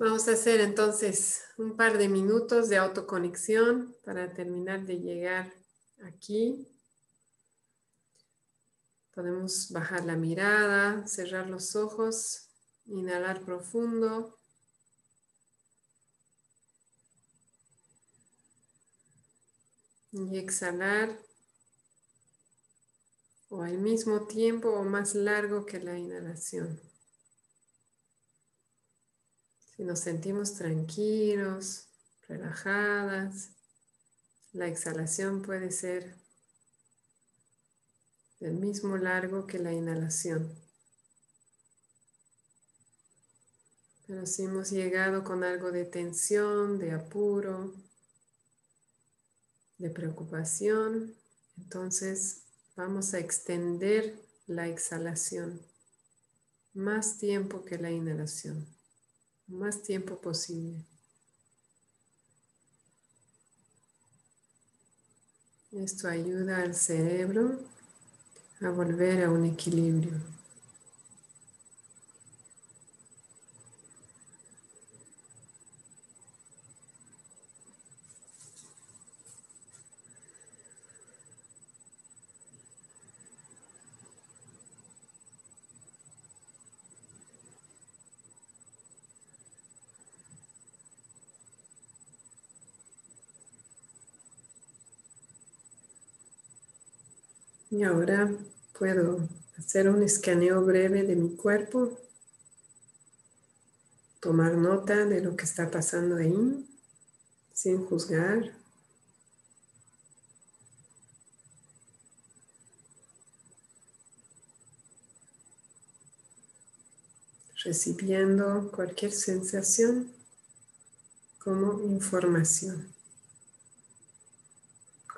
Vamos a hacer entonces un par de minutos de autoconexión para terminar de llegar aquí. Podemos bajar la mirada, cerrar los ojos, inhalar profundo. Y exhalar o al mismo tiempo o más largo que la inhalación. Si nos sentimos tranquilos, relajadas, la exhalación puede ser del mismo largo que la inhalación. Pero si hemos llegado con algo de tensión, de apuro, de preocupación, entonces vamos a extender la exhalación más tiempo que la inhalación, más tiempo posible. Esto ayuda al cerebro a volver a un equilibrio. Y ahora puedo hacer un escaneo breve de mi cuerpo, tomar nota de lo que está pasando ahí, sin juzgar. recibiendo cualquier sensación como información,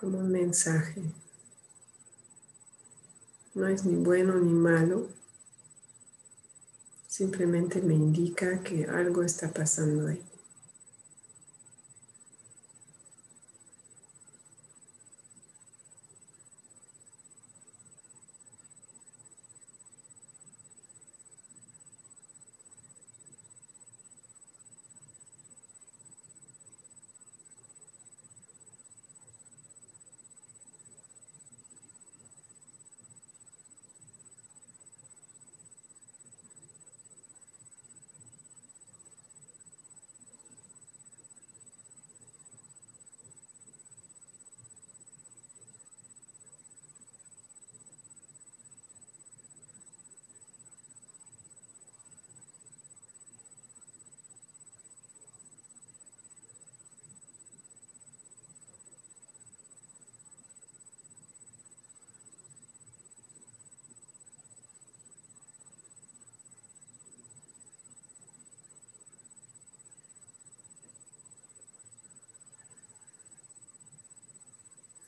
como un mensaje. No es ni bueno ni malo. Simplemente me indica que algo está pasando ahí.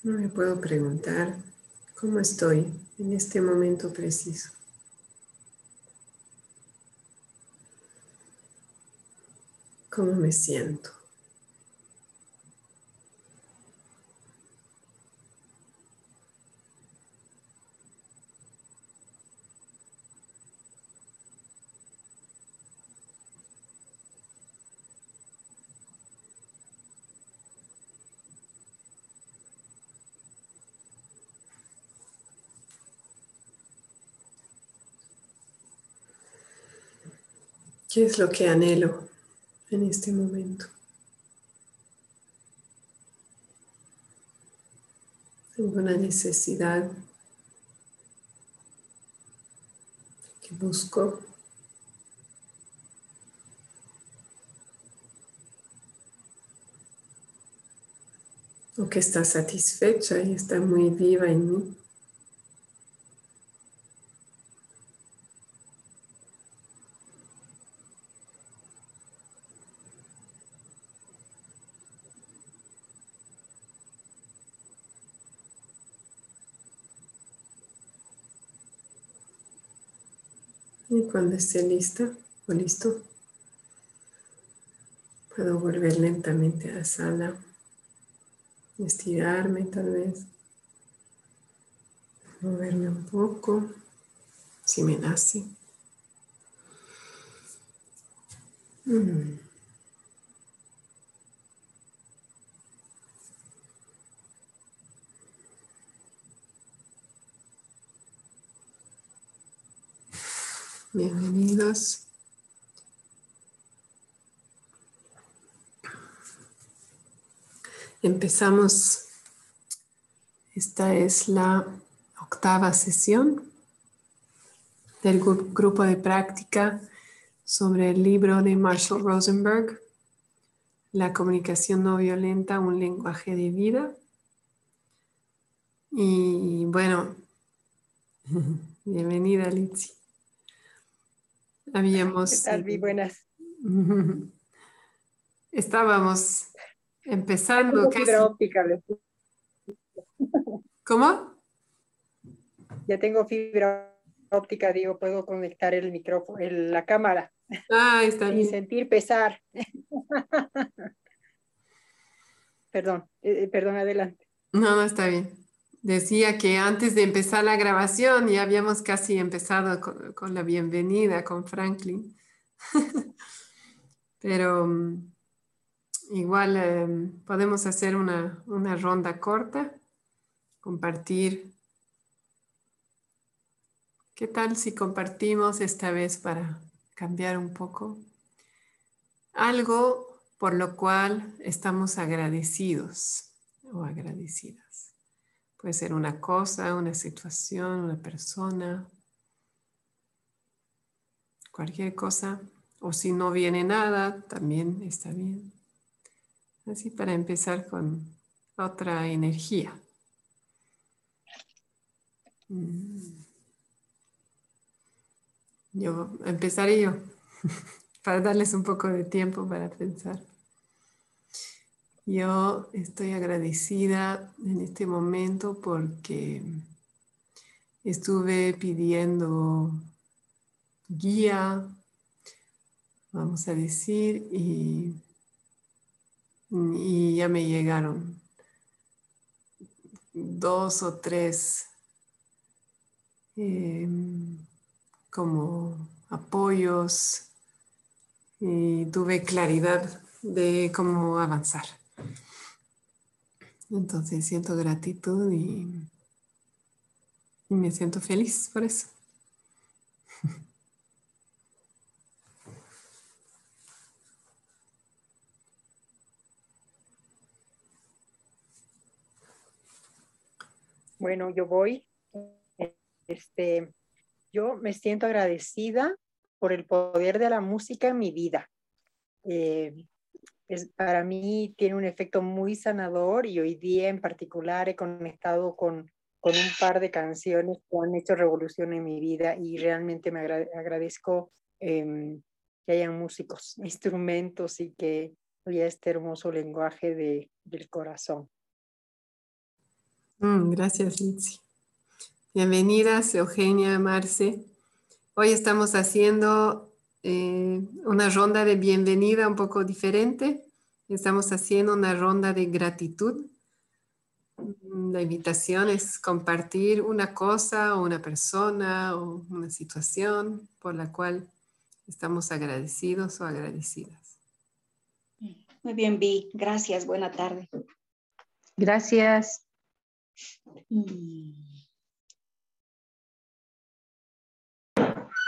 No me puedo preguntar cómo estoy en este momento preciso. ¿Cómo me siento? ¿Qué es lo que anhelo en este momento? ¿Alguna necesidad que busco? ¿O que está satisfecha y está muy viva en mí? Y esté lista o listo, puedo volver lentamente a la sala, estirarme tal vez, moverme un poco, si me nace. Mm. Bienvenidos. Empezamos. Esta es la octava sesión del grupo de práctica sobre el libro de Marshall Rosenberg, La comunicación no violenta, un lenguaje de vida. Y bueno, bienvenida Litsi. Habíamos... ¿Qué tal, Vi? Buenas. Estábamos empezando... Fibra óptica. ¿Cómo? Ya tengo fibra óptica, digo, puedo conectar el micrófono, la cámara. Ah, está bien. Y sentir pesar. perdón, eh, eh, perdón, adelante. No, no, está bien. Decía que antes de empezar la grabación ya habíamos casi empezado con, la bienvenida con Franklin. Pero mm, igual em, podemos hacer una, una ronda corta, compartir. ¿Qué tal si compartimos esta vez para cambiar un poco? Algo por lo cual estamos agradecidos o agradecidas. Puede ser una cosa, una situación, una persona, cualquier cosa. O si no viene nada, también está bien. Así para empezar con otra energía. Mm. Yo empezaré yo para darles un poco de tiempo para pensar. Yo estoy agradecida en este momento porque estuve pidiendo guía, vamos a decir, y, ya me llegaron dos o tres em, como apoyos y tuve claridad de cómo avanzar. Entonces siento gratitud y, me siento feliz por eso. Bueno, yo voy. Este, yo me siento agradecida por el poder de la música en mi vida. Eh, es, para mí tiene un efecto muy sanador y hoy día en particular he conectado con, con un par de canciones que han hecho revolución en mi vida y realmente me agradezco em, que hayan músicos, instrumentos y que oye este hermoso lenguaje de, del corazón. Mm, gracias, Litsi. Bienvenidas, Eugenia, Marce. Hoy estamos haciendo eh, una ronda de bienvenida un poco diferente. Estamos haciendo una ronda de gratitud. Mm, la invitación es compartir una cosa o una persona o una situación por la cual estamos agradecidos o agradecidas. Muy bien, Vi. Gracias. Buena tarde. Gracias. Mm.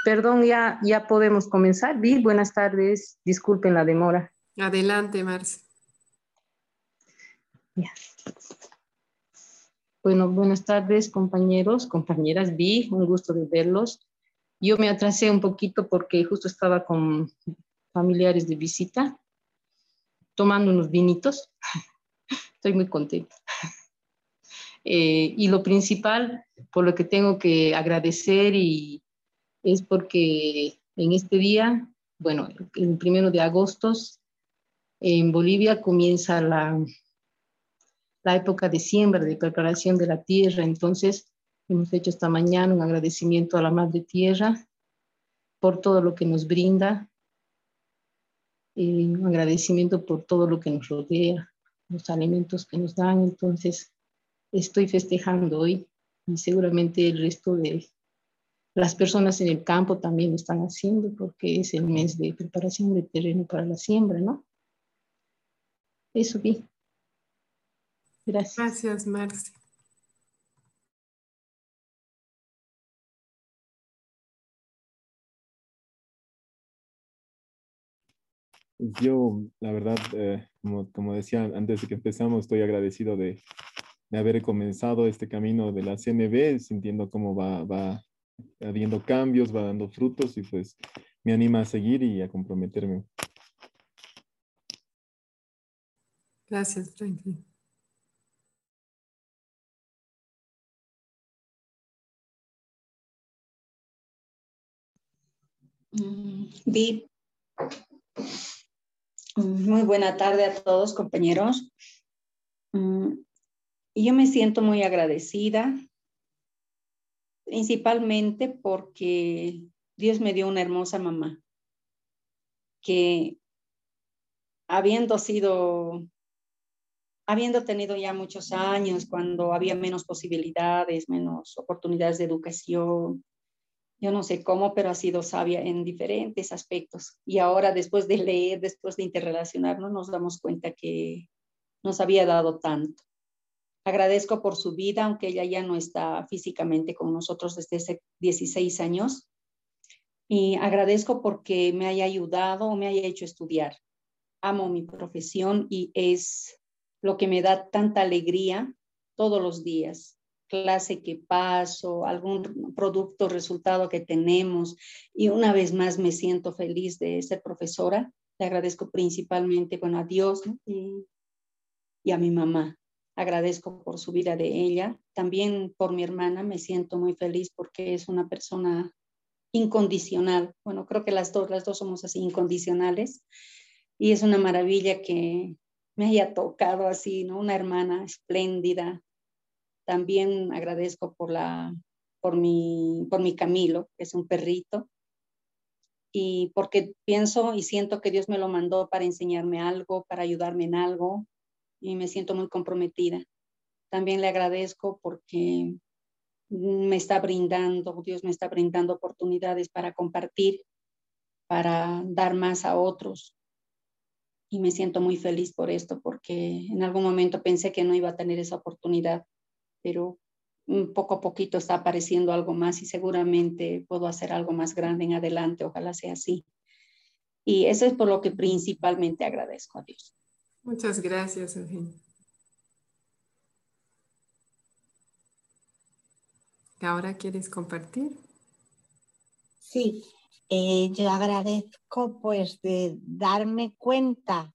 Perdón, ya, ya podemos comenzar. Vi, buenas tardes. Disculpen la demora. Adelante, Marce. Bueno, buenas tardes, compañeros, compañeras. Vi, un gusto de verlos. Yo me atrasé un poquito porque justo estaba con familiares de visita, tomando unos vinitos. Estoy muy contenta. Eh, y lo principal, por lo que tengo que agradecer y es porque en este día, bueno, el primero de agosto, en Bolivia comienza la, la época de siembra, de preparación de la tierra. Entonces, hemos hecho esta mañana un agradecimiento a la Madre Tierra por todo lo que nos brinda, un agradecimiento por todo lo que nos rodea, los alimentos que nos dan. Entonces, estoy festejando hoy y seguramente el resto de, las personas en el campo también lo están haciendo porque es el mes de preparación de terreno para la siembra, ¿no? Eso vi. Gracias. Gracias, Marcia. Yo, la verdad, eh, como, como, decía antes de que empezamos, estoy agradecido de, de, haber comenzado este camino de la CNB, sintiendo cómo va, va, habiendo cambios, va dando frutos y pues me anima a seguir y a comprometerme. Gracias, Franklin. Vi. Mm, muy buena tarde a todos, compañeros. Mm, yo me siento muy agradecida, principalmente porque Dios me dio una hermosa mamá, que habiendo sido, habiendo tenido ya muchos años, cuando había menos posibilidades, menos oportunidades de educación, yo no sé cómo, pero ha sido sabia en diferentes aspectos. Y ahora, después de leer, después de interrelacionarnos, nos damos cuenta que nos había dado tanto. Agradezco por su vida, aunque ella ya no está físicamente con nosotros desde hace 16 años. Y agradezco porque me haya ayudado o me haya hecho estudiar. Amo mi profesión y es lo que me da tanta alegría todos los días clase que paso, algún producto, resultado que tenemos. Y una vez más me siento feliz de ser profesora. Le agradezco principalmente, bueno, a Dios y, y a mi mamá. Agradezco por su vida de ella. También por mi hermana me siento muy feliz porque es una persona incondicional. Bueno, creo que las dos, las dos somos así incondicionales. Y es una maravilla que me haya tocado así, ¿no? Una hermana espléndida, también agradezco por, la, por, mi, por mi Camilo, que es un perrito, y porque pienso y siento que Dios me lo mandó para enseñarme algo, para ayudarme en algo, y me siento muy comprometida. También le agradezco porque me está brindando, Dios me está brindando oportunidades para compartir, para dar más a otros. Y me siento muy feliz por esto, porque en algún momento pensé que no iba a tener esa oportunidad pero poco a poquito está apareciendo algo más y seguramente puedo hacer algo más grande en adelante, ojalá sea así. Y eso es por lo que principalmente agradezco a Dios. Muchas gracias, Eugenia. ¿Ahora quieres compartir? Sí, eh, yo agradezco pues de darme cuenta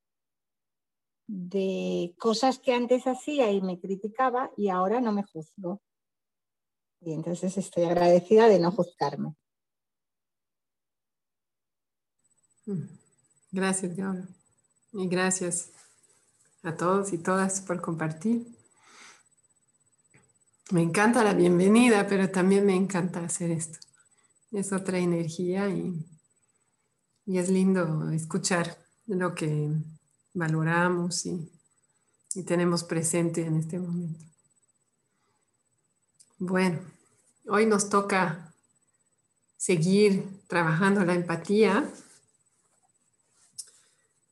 de cosas que antes hacía y me criticaba y ahora no me juzgo. Y entonces estoy agradecida de no juzgarme. Mm. Gracias, Gabriel. Y gracias a todos y todas por compartir. Me encanta la bienvenida, pero también me encanta hacer esto. Es otra energía y, y es lindo escuchar lo que valoramos y, tenemos presente en este momento. Bueno, hoy nos toca seguir trabajando la empatía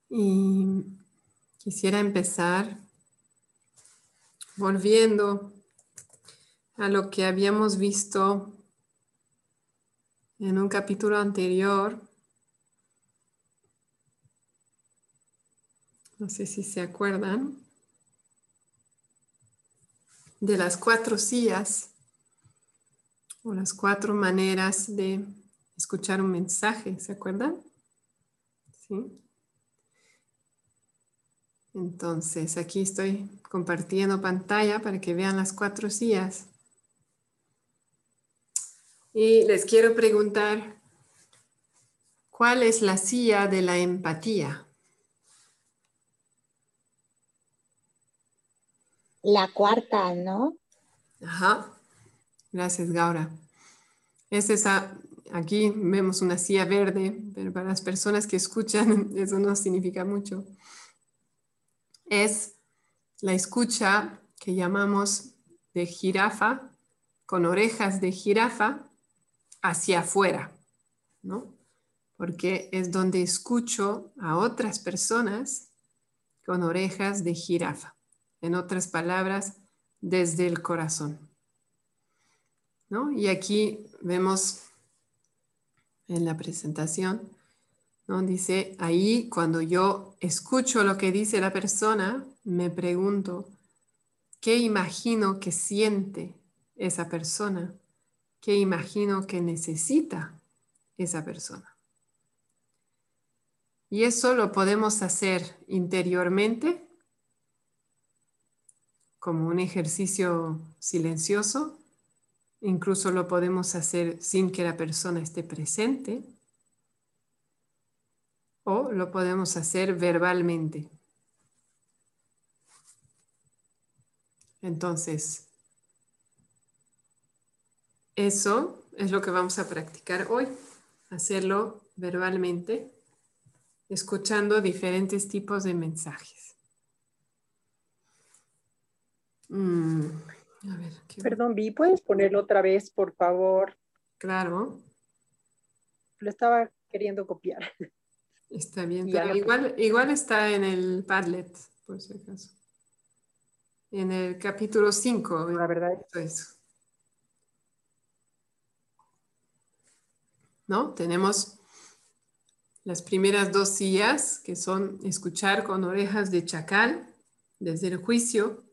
y quisiera empezar volviendo a lo que habíamos visto en un capítulo anterior no sé si se acuerdan, de las cuatro sillas o las cuatro maneras de escuchar un mensaje, ¿se acuerdan? Sí. Entonces, aquí estoy compartiendo pantalla para que vean las cuatro sillas. Y les quiero preguntar, ¿cuál es la silla de la empatía? La cuarta, ¿no? Ajá. Gracias, Gaura. Es esa, aquí vemos una silla verde, pero para las personas que escuchan eso no significa mucho. Es la escucha que llamamos de jirafa, con orejas de jirafa hacia afuera, ¿no? Porque es donde escucho a otras personas con orejas de jirafa. En otras palabras, desde el corazón. ¿No? Y aquí vemos en la presentación Dice, ahí cuando yo escucho lo que dice la persona, me pregunto, ¿qué imagino que siente esa persona? ¿Qué imagino que necesita esa persona? Y eso lo podemos hacer interiormente, como un ejercicio silencioso. Incluso lo podemos hacer sin que la persona esté presente. O lo podemos hacer verbalmente. Entonces, eso es lo que vamos a practicar hoy, hacerlo verbalmente escuchando diferentes tipos de mensajes. Mm, Perdón, Vi, ¿puedes ponerlo otra vez, por favor? Claro. Lo estaba queriendo copiar. Está bien, igual, igual está en el Padlet, por si acaso. En el capítulo 5. La verdad. Eso. ¿No? Tenemos las primeras dos sillas, que son escuchar con orejas de chacal desde el juicio,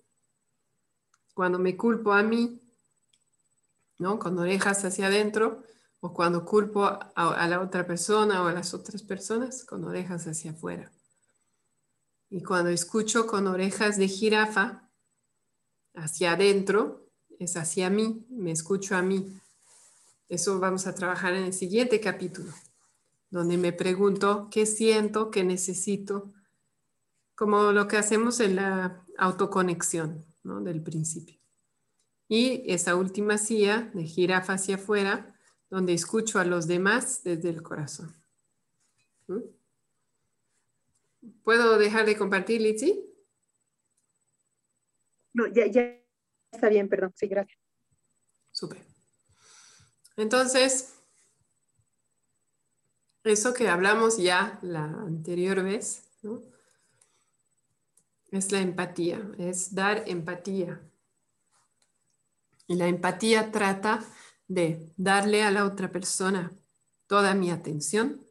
cuando me culpo a mí, ¿no? Con orejas hacia adentro, o cuando culpo a, la otra persona o a las otras personas, con orejas hacia afuera. Y cuando escucho con orejas de jirafa hacia adentro, es hacia mí, me escucho a mí. Eso vamos a trabajar en el siguiente capítulo donde me pregunto qué siento, qué necesito, como lo que hacemos en la autoconexión ¿no? del principio. Y esa última silla de jirafa hacia afuera, donde escucho a los demás desde el corazón. ¿Mm? ¿Puedo dejar de compartir, Litsi? No, ya, ya está bien, perdón. Sí, gracias. Súper. Entonces, eso que hablamos ya la anterior vez, es la empatía, es dar empatía. Y la empatía trata de darle a la otra persona toda mi atención,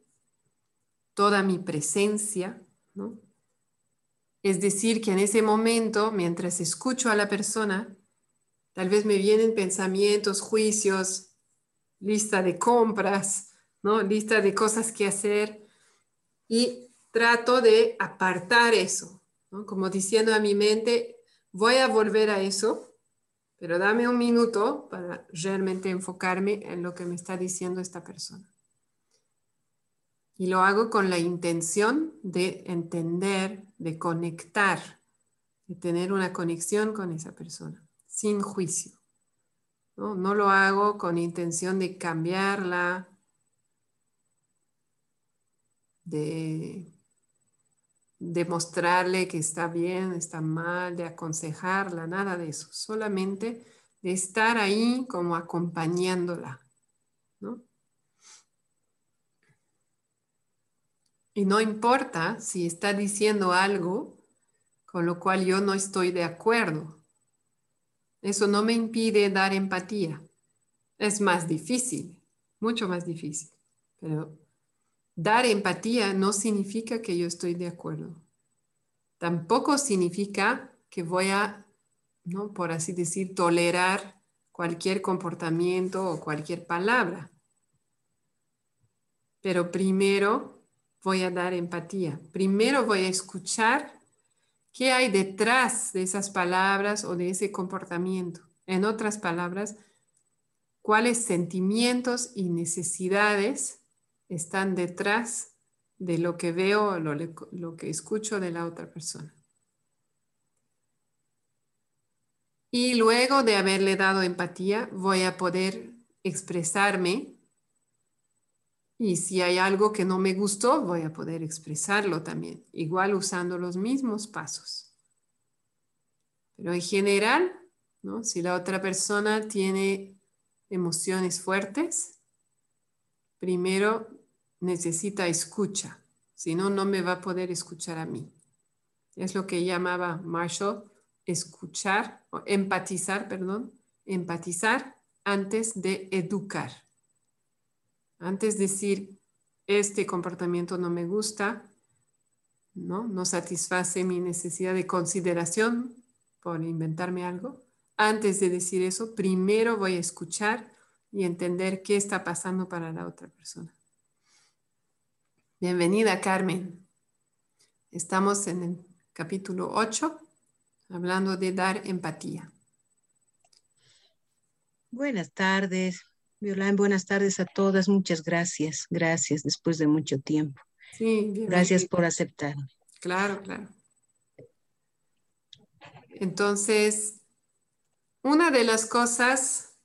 toda mi presencia, Es decir, que en ese momento, mientras escucho a la persona, tal vez me vienen pensamientos, juicios, lista de compras, Lista de cosas que hacer y trato de apartar eso, Como diciendo a mi mente, voy a volver a eso, pero dame un minuto para realmente enfocarme en lo que me está diciendo esta persona. Y lo hago con la intención de entender, de conectar, de tener una conexión con esa persona, sin juicio. No, lo hago con intención de cambiarla, de demostrarle que está bien, está mal, de aconsejarla, nada de eso, solamente de estar ahí como acompañándola, ¿no? Y no importa si está diciendo algo con lo cual yo no estoy de acuerdo. Eso no me impide dar empatía. Es más difícil, mucho más difícil, pero Dar empatía no significa que yo estoy de acuerdo. Tampoco significa que voy a, ¿no? por así decir, tolerar cualquier comportamiento o cualquier palabra. Pero primero voy a dar empatía. Primero voy a escuchar qué hay detrás de esas palabras o de ese comportamiento. En otras palabras, cuáles sentimientos y necesidades están detrás de lo que veo o lo, que escucho de la otra persona. Y luego de haberle dado empatía, voy a poder expresarme. Y si hay algo que no me gustó, voy a poder expresarlo también, igual usando los mismos pasos. Pero en general, ¿no? si la otra persona tiene emociones fuertes, primero necesita escucha, si no, no me va a poder escuchar a mí. Es lo que llamaba Marshall escuchar, o empatizar, perdón, empatizar antes de educar. Antes de decir, este comportamiento no me gusta, ¿no? No satisface mi necesidad de consideración por inventarme algo. Antes de decir eso, primero voy a escuchar y entender qué está pasando para la otra persona. Bienvenida, Carmen. Estamos en el capítulo 8, hablando de dar empatía. Buenas tardes, Violán. Buenas tardes a todas. Muchas gracias. Gracias después de mucho tiempo. Sí, gracias por aceptar. Claro, claro. Entonces, una de las cosas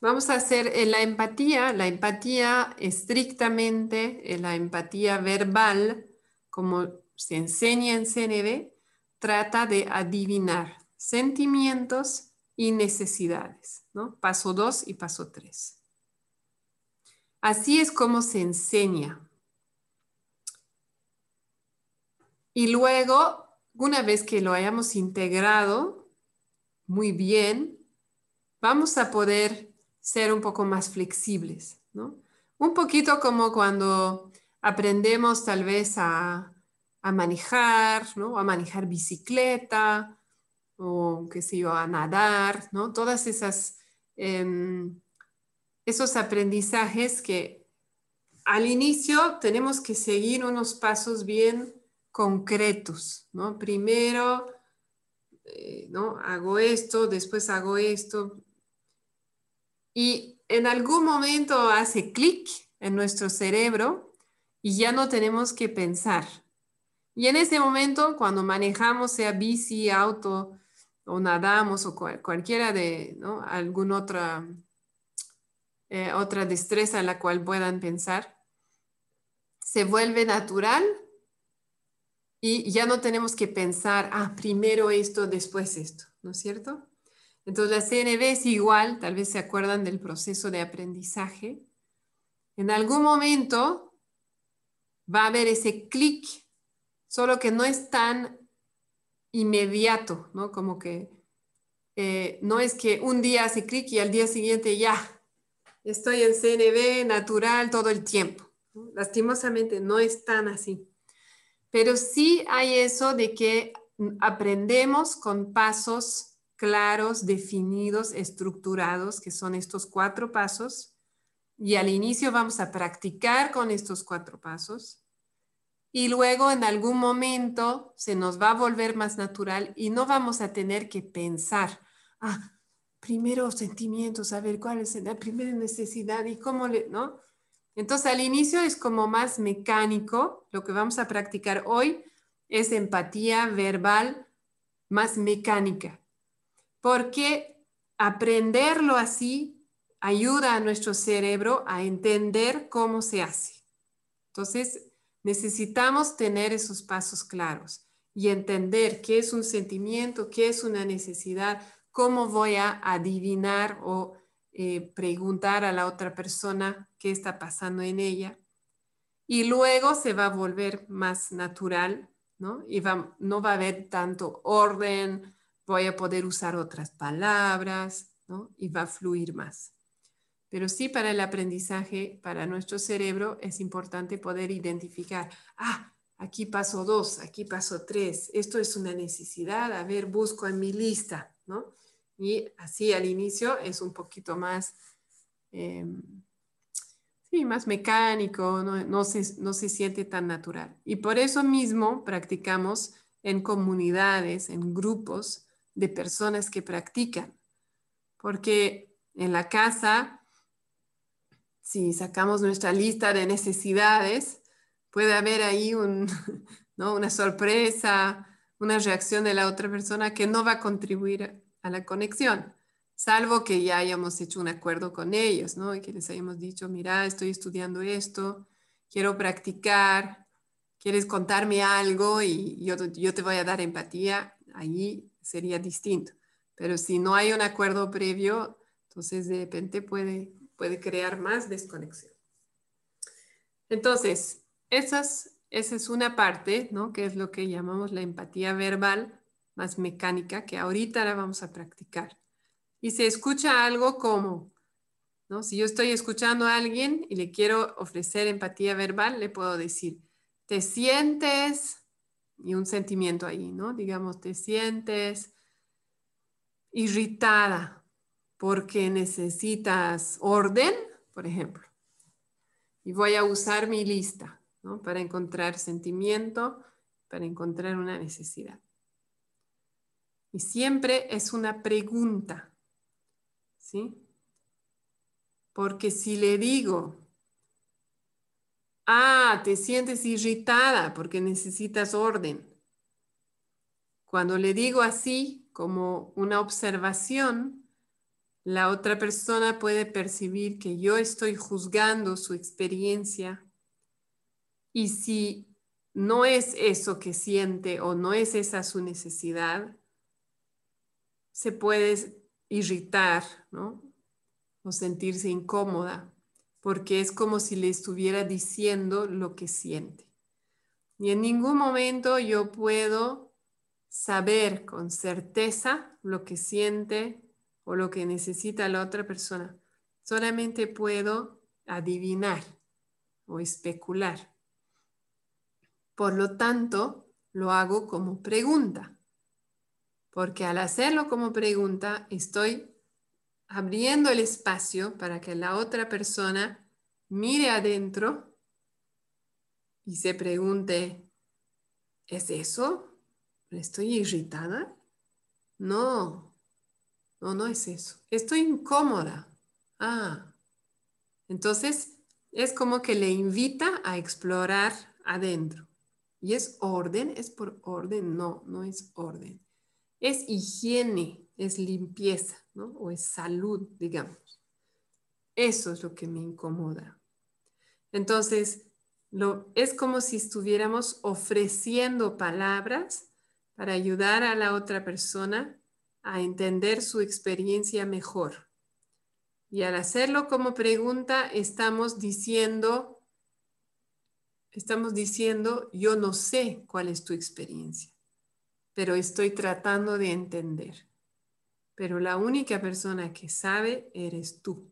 Vamos a hacer en la empatía, la empatía estrictamente, en la empatía verbal, como se enseña en CNV, trata de adivinar sentimientos y necesidades, ¿no? Paso 2 y paso 3. Así es como se enseña. Y luego, una vez que lo hayamos integrado muy bien, vamos a poder ser un poco más flexibles, ¿no? Un poquito como cuando aprendemos tal vez a, manejar, ¿no? A manejar bicicleta o qué sé yo, a nadar, ¿no? Todas esas, em, esos aprendizajes que al inicio tenemos que seguir unos pasos bien concretos, ¿no? Primero, eh, ¿no? Hago esto, después hago esto, y en algún momento hace clic en nuestro cerebro y ya no tenemos que pensar. Y en ese momento, cuando manejamos, sea bici, auto o nadamos o cualquiera de ¿no? alguna otra, eh, otra destreza en la cual puedan pensar, se vuelve natural y ya no tenemos que pensar, ah, primero esto, después esto, ¿no es cierto? Entonces la CNV es igual, tal vez se acuerdan del proceso de aprendizaje. En algún momento va a haber ese clic, solo que no es tan inmediato, ¿no? Como que eh, no es que un día hace clic y al día siguiente ya estoy en CNV natural todo el tiempo. Lastimosamente no es tan así. Pero sí hay eso de que aprendemos con pasos claros, definidos, estructurados, que son estos cuatro pasos. Y al inicio vamos a practicar con estos cuatro pasos. Y luego en algún momento se nos va a volver más natural y no vamos a tener que pensar, ah, primero sentimientos, a ver cuál es la primera necesidad y cómo le, ¿no? Entonces al inicio es como más mecánico, lo que vamos a practicar hoy es empatía verbal más mecánica porque aprenderlo así ayuda a nuestro cerebro a entender cómo se hace. Entonces, necesitamos tener esos pasos claros y entender qué es un sentimiento, qué es una necesidad, cómo voy a adivinar o eh, preguntar a la otra persona qué está pasando en ella. Y luego se va a volver más natural, ¿no? Y no va a haber tanto orden, voy a poder usar otras palabras, ¿no? Y va a fluir más. Pero sí para el aprendizaje, para nuestro cerebro, es importante poder identificar, ah, aquí paso dos, aquí paso tres, esto es una necesidad, a ver, busco en mi lista, ¿no? Y así al inicio es un poquito más, em, sí, más mecánico, no, no, se, no se siente tan natural. Y por eso mismo practicamos en comunidades, en grupos, de personas que practican. Porque en la casa, si sacamos nuestra lista de necesidades, puede haber ahí un, una sorpresa, una reacción de la otra persona que no va a contribuir a la conexión, salvo que ya hayamos hecho un acuerdo con ellos, ¿no? Y que les hayamos dicho, mira, estoy estudiando esto, quiero practicar, quieres contarme algo y yo, yo te voy a dar empatía, ahí sería distinto. Pero si no hay un acuerdo previo, entonces de repente puede, puede crear más desconexión. Entonces, esa es una parte, ¿no? Que es lo que llamamos la empatía verbal más mecánica, que ahorita la vamos a practicar. Y se escucha algo como, ¿no? Si yo estoy escuchando a alguien y le quiero ofrecer empatía verbal, le puedo decir, te sientes, y un sentimiento ahí, ¿no? Digamos, te sientes irritada porque necesitas orden, por ejemplo. Y voy a usar mi lista, ¿no? Para encontrar sentimiento, para encontrar una necesidad. Y siempre es una pregunta, ¿sí? Porque si le digo, ah, te sientes irritada porque necesitas orden. Cuando le digo así, como una observación, la otra persona puede percibir que yo estoy juzgando su experiencia y si no es eso que siente o no es esa su necesidad, se puede irritar, ¿no? O sentirse incómoda, porque es como si le estuviera diciendo lo que siente. Y en ningún momento yo puedo saber con certeza lo que siente o lo que necesita la otra persona. Solamente puedo adivinar o especular. Por lo tanto, lo hago como pregunta, porque al hacerlo como pregunta estoy abriendo el espacio para que la otra persona mire adentro y se pregunte, ¿es eso? ¿Estoy irritada? No, no, no es eso. Estoy incómoda. Ah, entonces es como que le invita a explorar adentro. ¿Y es orden? ¿Es por orden? No, no es orden. Es higiene, es limpieza, O es salud, digamos. Eso es lo que me incomoda. Entonces, lo, es como si estuviéramos ofreciendo palabras para ayudar a la otra persona a entender su experiencia mejor. Y al hacerlo como pregunta, estamos diciendo, estamos diciendo, yo no sé cuál es tu experiencia, pero estoy tratando de entender. Pero la única persona que sabe eres tú.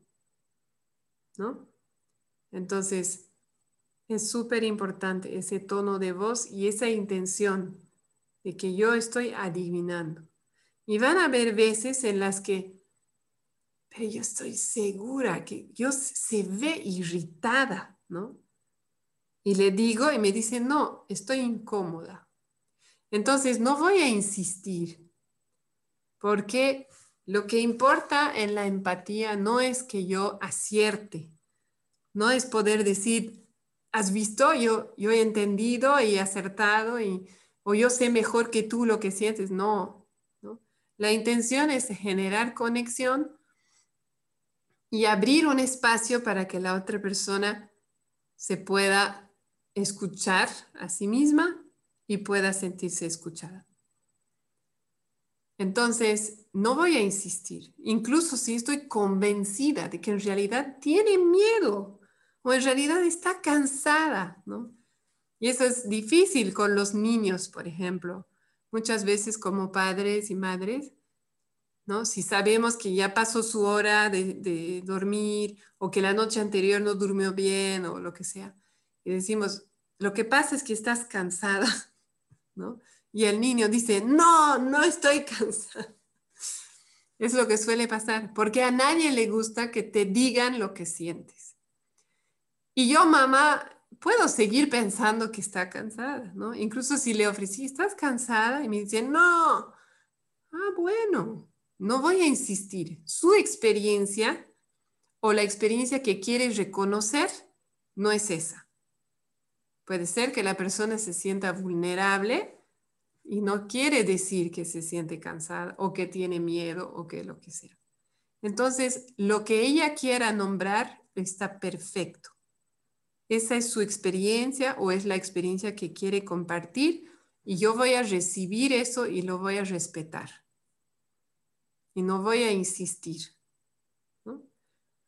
¿No? Entonces, es súper importante ese tono de voz y esa intención de que yo estoy adivinando. Y van a haber veces en las que, pero yo estoy segura que yo se ve irritada, ¿no? Y le digo y me dice, no, estoy incómoda. Entonces no voy a insistir, porque lo que importa en la empatía no es que yo acierte, no es poder decir, has visto, yo, yo he entendido y acertado, y, o yo sé mejor que tú lo que sientes. No, no. La intención es generar conexión y abrir un espacio para que la otra persona se pueda escuchar a sí misma y pueda sentirse escuchada. Entonces, no voy a insistir, incluso si estoy convencida de que en realidad tiene miedo o en realidad está cansada, ¿no? Y eso es difícil con los niños, por ejemplo. Muchas veces como padres y madres, ¿no? Si sabemos que ya pasó su hora de, dormir o que la noche anterior no durmió bien o lo que sea, y decimos, lo que pasa es que estás cansada, ¿no? Y el niño dice, no, no estoy cansada. Es lo que suele pasar, porque a nadie le gusta que te digan lo que sientes. Y yo, mamá, puedo seguir pensando que está cansada, ¿no? Incluso si le ofrecí, ¿estás cansada? Y me dice, no. Ah, bueno, no voy a insistir. Su experiencia o la experiencia que quiere reconocer no es esa. Puede ser que la persona se sienta vulnerable y no quiere decir que se siente cansada o que tiene miedo o que lo que sea. Entonces, lo que ella quiera nombrar está perfecto. Esa es su experiencia o es la experiencia que quiere compartir y yo voy a recibir eso y lo voy a respetar. Y no voy a insistir.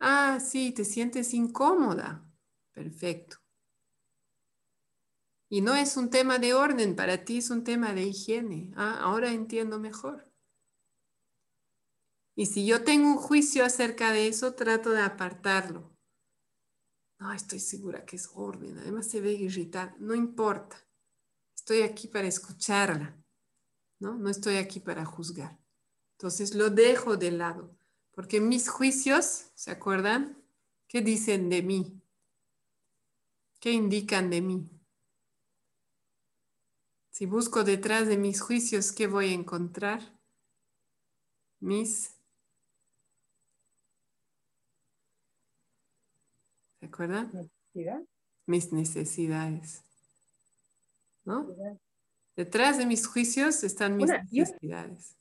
Ah, sí, te sientes incómoda. Perfecto. Y no es un tema de orden, para ti es un tema de higiene. Ah, ahora entiendo mejor. Y si yo tengo un juicio acerca de eso, trato de apartarlo. No, estoy segura que es orden. Además se ve irritada. No importa. Estoy aquí para escucharla. ¿no? No estoy aquí para juzgar. Entonces lo dejo de lado. Porque mis juicios, ¿se acuerdan? ¿Qué dicen de mí? ¿Qué indican de mí? Si busco detrás de mis juicios, ¿qué voy a encontrar? Mis... ¿Se acuerdan? Mis necesidades. ¿No? Detrás de mis juicios están mis necesidades.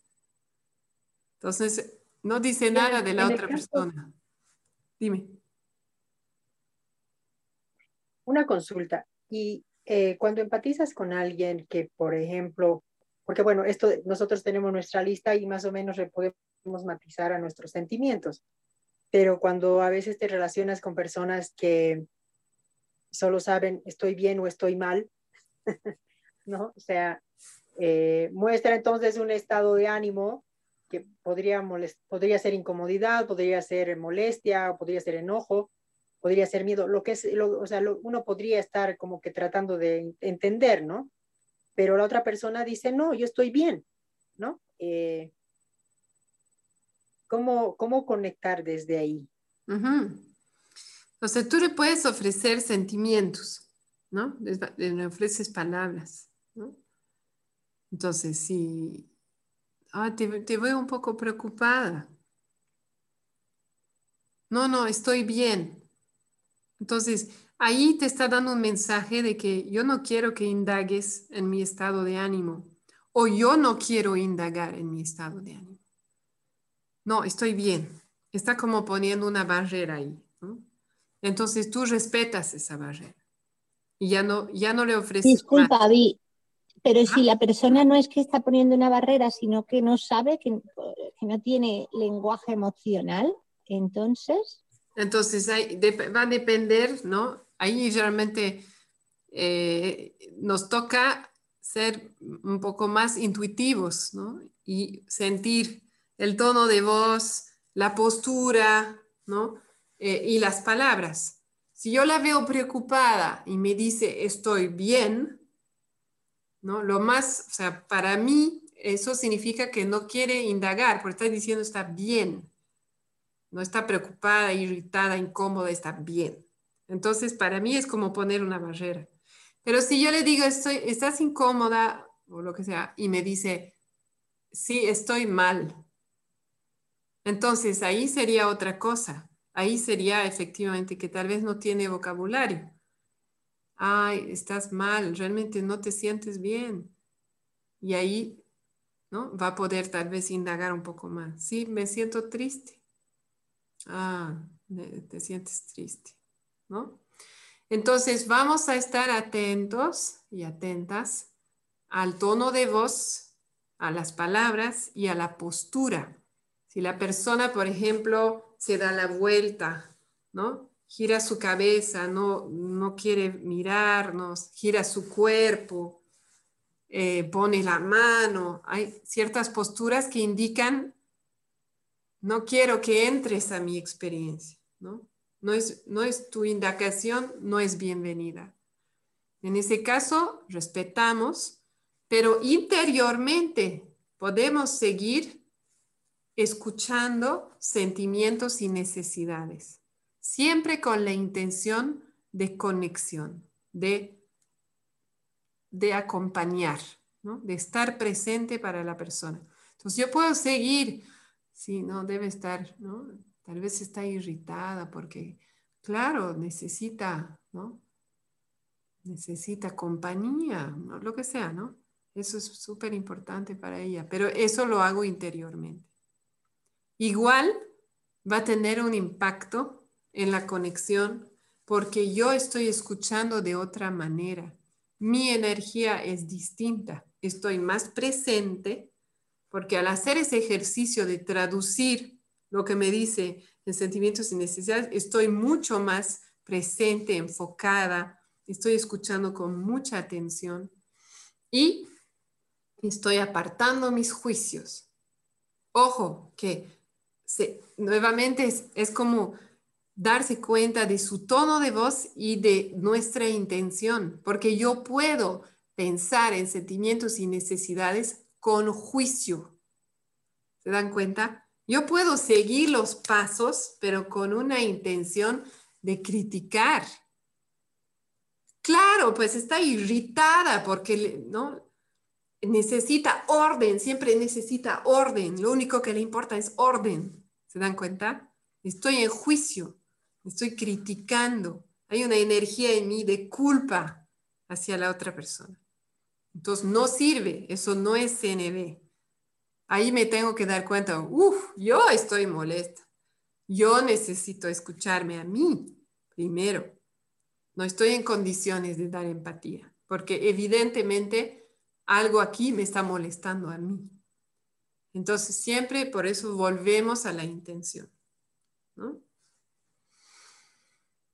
Entonces, no dice nada de la otra persona. Dime. Una consulta. Y eh, cuando empatizas con alguien que, por ejemplo, porque bueno, esto nosotros tenemos nuestra lista y más o menos podemos matizar a nuestros sentimientos, pero cuando a veces te relacionas con personas que solo saben estoy bien o estoy mal, ¿no? O sea, eh, muestra entonces un estado de ánimo que podría, podría ser incomodidad, podría ser molestia, podría ser enojo, podría ser miedo, lo que es, o sea, uno podría estar como que tratando de entender, ¿no? Pero la otra persona dice, no, yo estoy bien, ¿no? Eh, ¿cómo, ¿Cómo conectar desde ahí? O sea, tú le puedes ofrecer sentimientos, ¿no? Le, ofreces palabras, ¿no? Entonces, si ah, te veo un poco preocupada. No, no, estoy bien. Entonces, ahí te está dando un mensaje de que yo no quiero que indagues en mi estado de ánimo o yo no quiero indagar en mi estado de ánimo. No, estoy bien. Está como poniendo una barrera ahí. Entonces tú respetas esa barrera y ya no, ya no le ofreces. Disculpa, Vi, pero si la persona no es que está poniendo una barrera, sino que no sabe, que, que no tiene lenguaje emocional, entonces. Entonces va a depender, ¿no? Ahí realmente eh, nos toca ser un poco más intuitivos, ¿no? Y sentir el tono de voz, la postura, ¿no? Eh, y las palabras. Si yo la veo preocupada y me dice estoy bien, ¿no? Lo más, o sea, para mí eso significa que no quiere indagar, porque está diciendo está bien no está preocupada, irritada, incómoda, está bien. Entonces, para mí es como poner una barrera. Pero si yo le digo, estoy, estás incómoda o lo que sea, y me dice, sí, estoy mal. Entonces, ahí sería otra cosa. Ahí sería efectivamente que tal vez no tiene vocabulario. Ay, estás mal, realmente no te sientes bien. Y ahí, ¿no? Va a poder tal vez indagar un poco más. Sí, me siento triste. Ah, te sientes triste, ¿no? Entonces vamos a estar atentos y atentas al tono de voz, a las palabras y a la postura. Si la persona, por ejemplo, se da la vuelta, ¿no? Gira su cabeza, no, no quiere mirarnos, gira su cuerpo, eh, pone la mano. Hay ciertas posturas que indican no quiero que entres a mi experiencia, ¿no? No es, no es tu indagación, no es bienvenida. En ese caso, respetamos, pero interiormente podemos seguir escuchando sentimientos y necesidades, siempre con la intención de conexión, de, de acompañar, ¿no? de estar presente para la persona. Entonces yo puedo seguir Sí, no, debe estar, ¿no? Tal vez está irritada porque, claro, necesita, ¿no? Necesita compañía, ¿no? lo que sea, ¿no? Eso es súper importante para ella, pero eso lo hago interiormente. Igual va a tener un impacto en la conexión porque yo estoy escuchando de otra manera. Mi energía es distinta, estoy más presente porque al hacer ese ejercicio de traducir lo que me dice en sentimientos y necesidades, estoy mucho más presente, enfocada, estoy escuchando con mucha atención y estoy apartando mis juicios. Ojo, que nuevamente es, es como darse cuenta de su tono de voz y de nuestra intención, porque yo puedo pensar en sentimientos y necesidades con juicio. ¿Se dan cuenta? Yo puedo seguir los pasos, pero con una intención de criticar. Claro, pues está irritada porque no necesita orden, siempre necesita orden. Lo único que le importa es orden. ¿Se dan cuenta? Estoy en juicio estoy criticando, hay una energía en mí de culpa hacia la otra persona. Entonces no sirve, eso no es CNB. Ahí me tengo que dar cuenta, uff, yo estoy molesta. Yo necesito escucharme a mí primero. No estoy en condiciones de dar empatía, porque evidentemente algo aquí me está molestando a mí. Entonces siempre por eso volvemos a la intención. ¿no?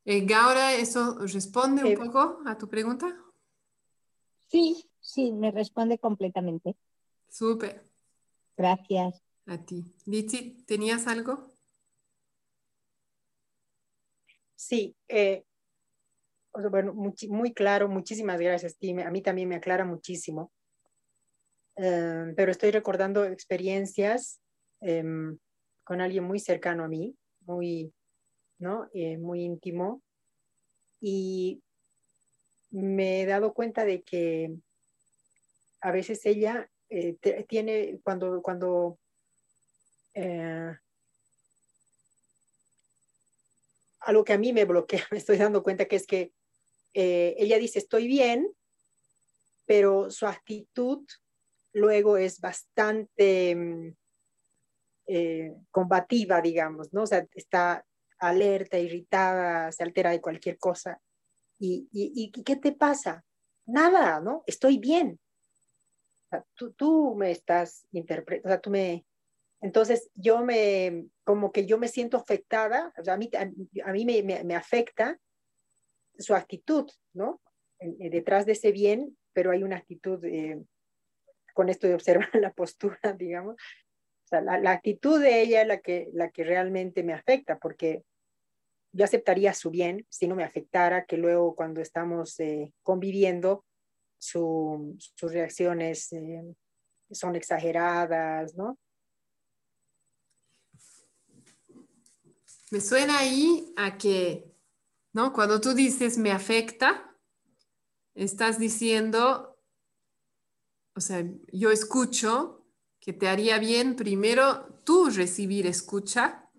Eh, Gaura, ¿eso responde un eh, poco a tu pregunta? Sí, sí, me responde completamente. Súper. Gracias. A ti. Litsi, ¿tenías algo? Sí, eh, bueno, muy, claro, muchísimas gracias, Tim. A mí también me aclara muchísimo. Em, pero estoy recordando experiencias em, con alguien muy cercano a mí, muy, ¿no? Eh, muy íntimo. Y me he dado cuenta de que a veces ella eh, tiene, cuando, cuando eh, algo que a mí me bloquea, me estoy dando cuenta que es que ella dice estoy bien, pero su actitud luego es bastante mm, combativa, digamos, ¿no? O sea, está alerta, irritada, se altera de cualquier cosa. ¿Y, y, qué te pasa? Nada, ¿no? Estoy bien. Tú, tú me estás interpretando, o sea, tú me... Entonces yo me, como que yo me siento afectada, o sea, a mí, a, mí me, me, afecta su actitud, ¿no? Detrás de ese bien, pero hay una actitud, eh, con esto de observar la postura, digamos, o sea, la, la, actitud de ella es la que, la que realmente me afecta, porque yo aceptaría su bien si no me afectara, que luego cuando estamos eh, conviviendo, sus reacciones eh, son exageradas, ¿no? Me suena ahí a que, ¿no? Cuando tú dices me afecta, estás diciendo, o sea, yo escucho que te haría bien primero tú recibir escucha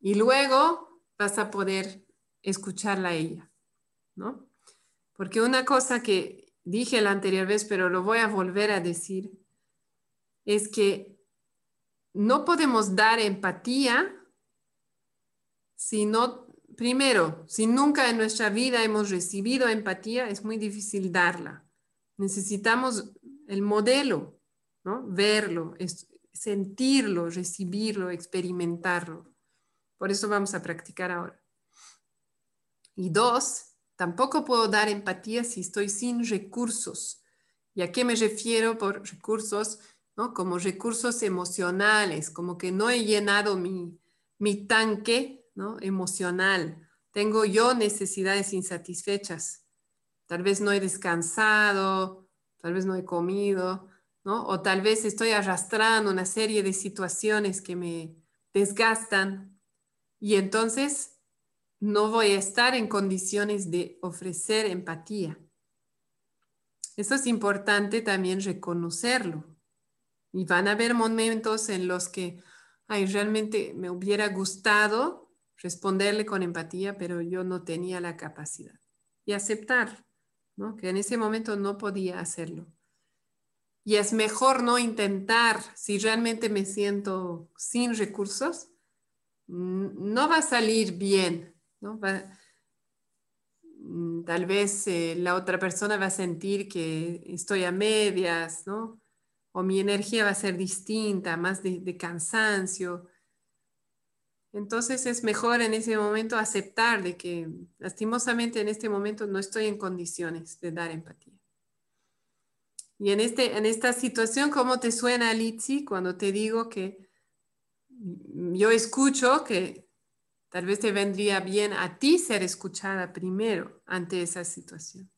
y luego vas a poder escucharla a ella, ¿no? Porque una cosa que dije la anterior vez, pero lo voy a volver a decir, es que no podemos dar empatía si no, primero, si nunca en nuestra vida hemos recibido empatía, es muy difícil darla. Necesitamos el modelo, ¿no? Verlo, sentirlo, recibirlo, experimentarlo. Por eso vamos a practicar ahora. Y dos, tampoco puedo dar empatía si estoy sin recursos. ¿Y a qué me refiero por recursos? ¿no? Como recursos emocionales, como que no he llenado mi, mi tanque ¿no? emocional. Tengo yo necesidades insatisfechas. Tal vez no he descansado, tal vez no he comido, o tal vez estoy arrastrando una serie de situaciones que me desgastan y entonces no voy a estar en condiciones de ofrecer empatía. Eso es importante también reconocerlo. Y van a haber momentos en los que, ay, realmente me hubiera gustado responderle con empatía, pero yo no tenía la capacidad. Y aceptar, ¿no? Que en ese momento no podía hacerlo. Y es mejor no intentar, si realmente me siento sin recursos, no va a salir bien, Mm, tal vez eh, la otra persona va a sentir que estoy a medias, ¿no? O mi energía va a ser distinta, más de, de cansancio. Entonces es mejor en ese momento aceptar de que lastimosamente en este momento no estoy en condiciones de dar empatía. Y en, este, en esta situación, ¿cómo te suena, Litsi, cuando te digo que yo escucho que tal vez te vendría bien a ti ser escuchada primero ante esa situación.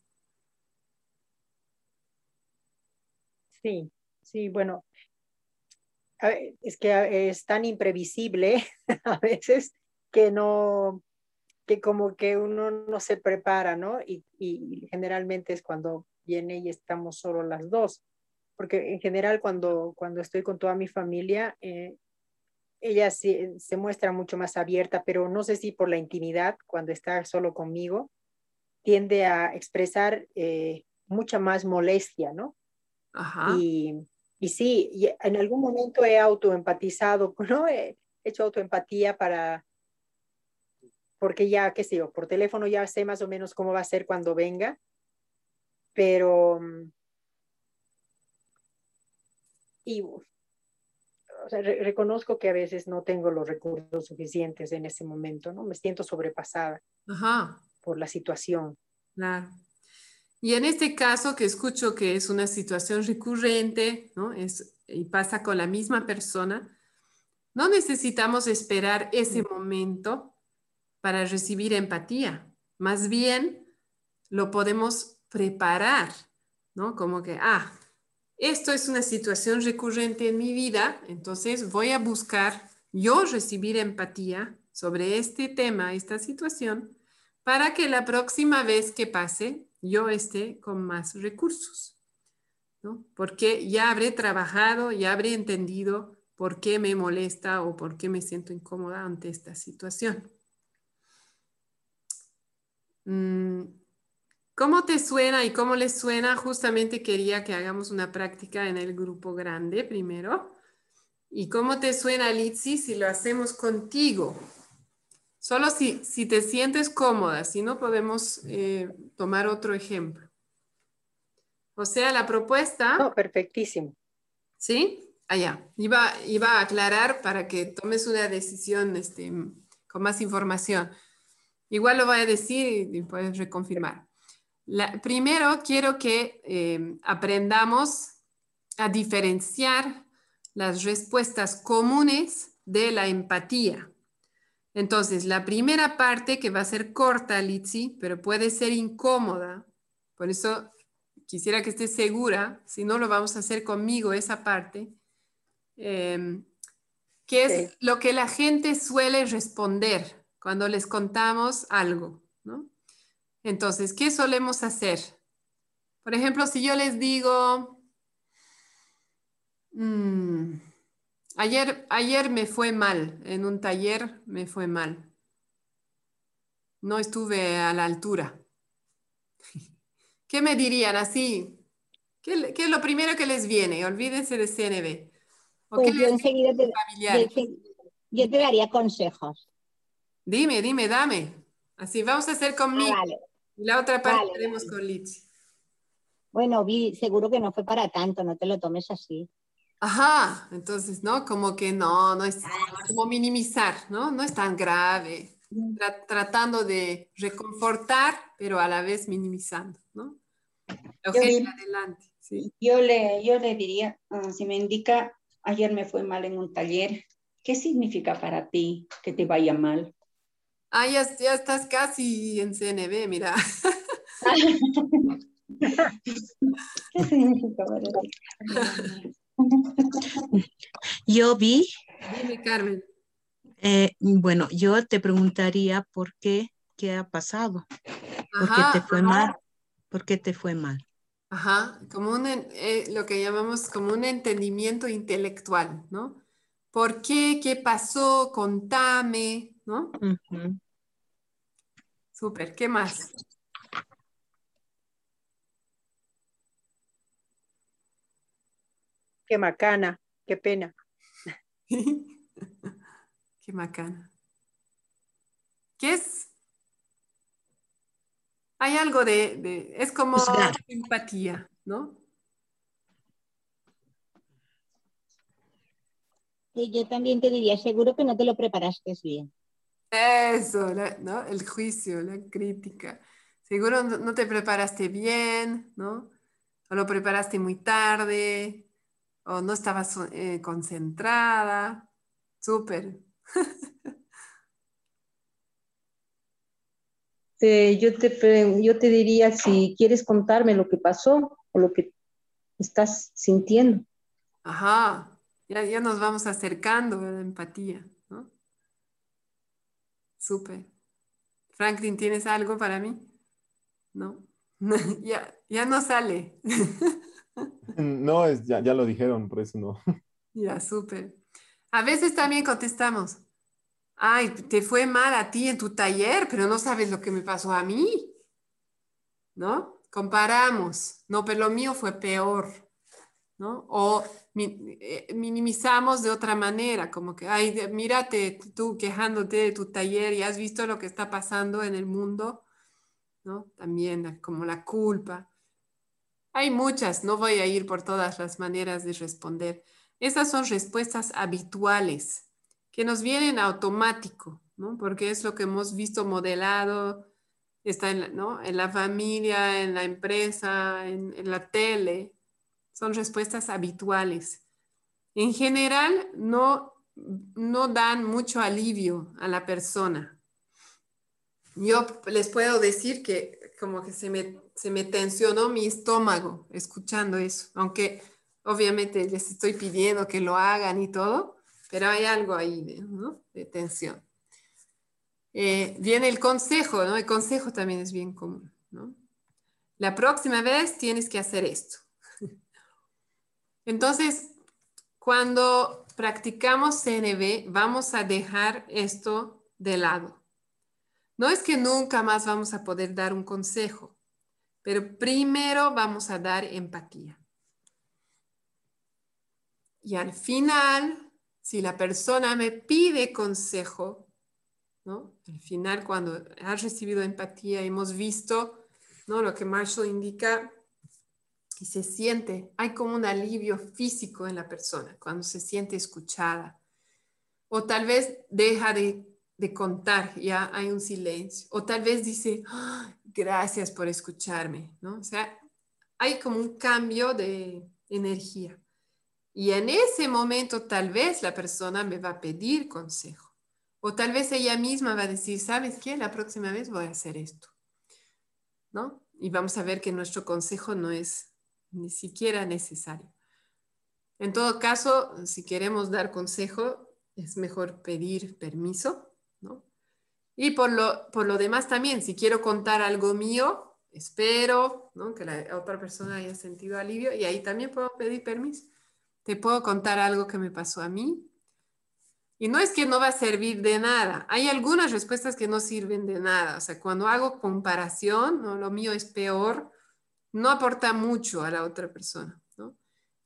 Sí, sí, bueno, es que es tan imprevisible a veces que no, que como que uno no se prepara, ¿no? Y, generalmente es cuando viene y estamos solo las dos, porque en general cuando, cuando estoy con toda mi familia, eh, ella se, se muestra mucho más abierta, pero no sé si por la intimidad, cuando está solo conmigo, tiende a expresar eh, mucha más molestia, ¿no? Ajá. Y, y sí, en algún momento he autoempatizado, ¿no? He hecho autoempatía para, porque ya, qué sé yo, por teléfono ya sé más o menos cómo va a ser cuando venga, pero... Mm, y reconozco que a veces no tengo los recursos suficientes en ese momento, ¿no? Me siento sobrepasada por la situación. Claro. Y en este caso que escucho que es una situación recurrente, ¿no? Es, y pasa con la misma persona, no necesitamos esperar ese mm. momento para recibir empatía. Más bien lo podemos preparar, ¿no? Como que, ah, esto es una situación recurrente en mi vida, entonces voy a buscar yo recibir empatía sobre este tema, esta situación, para que la próxima vez que pase yo esté con más recursos, ¿no? Porque ya habré trabajado, ya habré entendido por qué me molesta o por qué me siento incómoda ante esta situación. Mm, ¿Cómo te suena y cómo les suena? Justamente quería que hagamos una práctica en el grupo grande primero. ¿Y cómo te suena, Litsi, si lo hacemos contigo? Solo si, si te sientes cómoda, si no podemos eh, tomar otro ejemplo. O sea, la propuesta... No, perfectísimo. ¿Sí? Allá. iba, iba a aclarar para que tomes una decisión este, con más información. Igual lo voy a decir y, puedes reconfirmar. Primero, quiero que eh, aprendamos a diferenciar las respuestas comunes de la empatía. Entonces, la primera parte que va a ser corta, Litsi, pero puede ser incómoda. Por eso quisiera que estés segura, si no lo vamos a hacer conmigo, esa parte, eh, que es lo que la gente suele responder cuando les contamos algo, ¿no? Entonces, ¿qué solemos hacer? Por ejemplo, si yo les digo, mm, ayer, ayer me fue mal, en un taller me fue mal, no estuve a la altura. ¿Qué me dirían así? ¿Qué, es lo primero que les viene? Olvídense de CNB. Pues yo enseguida yo te daría consejos. Dime, dime, dame. Así vamos a hacer conmigo. Ah, y la otra parte haremos con Litsi. Bueno, vi, seguro que no fue para tanto, no te lo tomes así. Ajá, entonces, ¿no? Como que no, no es como minimizar, ¿no? No es tan grave. tratando de reconfortar, pero a la vez minimizando, ¿no? Eugenia, adelante. Yo, le, yo le diría, ah, si me indica, ayer me fue mal en un taller, ¿qué significa para ti que te vaya mal? Ah, ya, estás casi en CNB, mira. Yo vi. Dime, Carmen. Eh, bueno, yo te preguntaría por qué, qué ha pasado. ¿Por qué te fue mal? ¿Por qué te fue mal? Ajá, como un, eh, lo que llamamos como un entendimiento intelectual, ¿no? ¿Por qué? ¿Qué pasó? Contame, ¿no? Súper, ¿qué más? Qué macana, qué pena. qué macana. ¿Qué es? Hay algo de, es como empatía, ¿no? Sí, yo también te diría, seguro que no te lo preparaste bien. Eso, ¿no? El juicio, la crítica. Seguro no te preparaste bien, ¿no? O lo preparaste muy tarde, o no estabas eh, concentrada. Súper. yo, te, yo te diría si quieres contarme lo que pasó o lo que estás sintiendo. Ajá, ya, ya nos vamos acercando a la empatía. Súper. Franklin, ¿tienes algo para mí? No, ya, ya no sale. no, es, ya, ya lo dijeron, por eso no. Ya, súper. A veces también contestamos, ay, te fue mal a ti en tu taller, pero no sabes lo que me pasó a mí. ¿No? Comparamos, no, pero lo mío fue peor. ¿No? O minimizamos de otra manera, como que, ay, mírate tú quejándote de tu taller y has visto lo que está pasando en el mundo, ¿no? También como la culpa. Hay muchas, no voy a ir por todas las maneras de responder. Esas son respuestas habituales que nos vienen automático, ¿no? Porque es lo que hemos visto modelado, está en la, ¿no? en la familia, en la empresa, en, en la tele. Son respuestas habituales. En general, no, no dan mucho alivio a la persona. Yo les puedo decir que como que se me, se me tensionó mi estómago escuchando eso, aunque obviamente les estoy pidiendo que lo hagan y todo, pero hay algo ahí de, tensión. Eh, viene el consejo, ¿no? El consejo también es bien común. La próxima vez tienes que hacer esto. Entonces, cuando practicamos CNB, vamos a dejar esto de lado. No es que nunca más vamos a poder dar un consejo, pero primero vamos a dar empatía. Y al final, si la persona me pide consejo, ¿no? Al final, cuando ha recibido empatía, hemos visto ¿no? lo que Marshall indica y se siente, hay como un alivio físico en la persona cuando se siente escuchada. O tal vez deja de, de contar, ya hay un silencio. O tal vez dice, ¡Ah! gracias por escucharme, ¿no? O sea, hay como un cambio de energía. Y en ese momento tal vez la persona me va a pedir consejo. O tal vez ella misma va a decir, ¿sabes qué? La próxima vez voy a hacer esto. ¿No? Y vamos a ver que nuestro consejo no es ni siquiera necesario. En todo caso, si queremos dar consejo, es mejor pedir permiso, ¿no? Y por lo, por lo demás también, si quiero contar algo mío, espero ¿no? que la otra persona haya sentido alivio y ahí también puedo pedir permiso te puedo contar algo que me pasó a mí. Y no es que no va a servir de nada. Hay algunas respuestas que no sirven de nada. O sea, cuando hago comparación, ¿no? lo mío es peor, no aporta mucho a la otra persona. ¿no?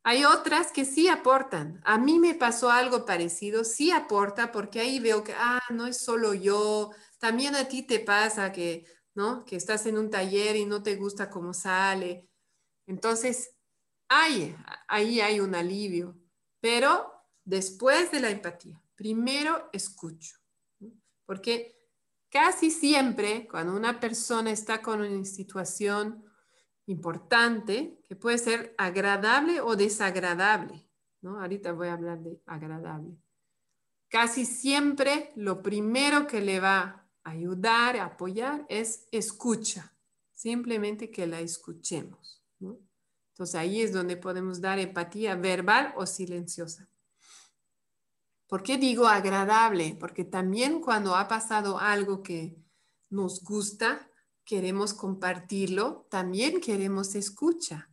Hay otras que sí aportan. A mí me pasó algo parecido, sí aporta, porque ahí veo que, ah, no es solo yo, también a ti te pasa que, ¿no? Que estás en un taller y no te gusta cómo sale. Entonces, hay, ahí hay un alivio, pero después de la empatía, primero escucho, porque casi siempre cuando una persona está con una situación importante, que puede ser agradable o desagradable, ¿no? Ahorita voy a hablar de agradable. Casi siempre lo primero que le va a ayudar, a apoyar, es escucha, simplemente que la escuchemos. ¿no? Entonces ahí es donde podemos dar empatía verbal o silenciosa. ¿Por qué digo agradable? Porque también cuando ha pasado algo que nos gusta, queremos compartirlo, también queremos escucha.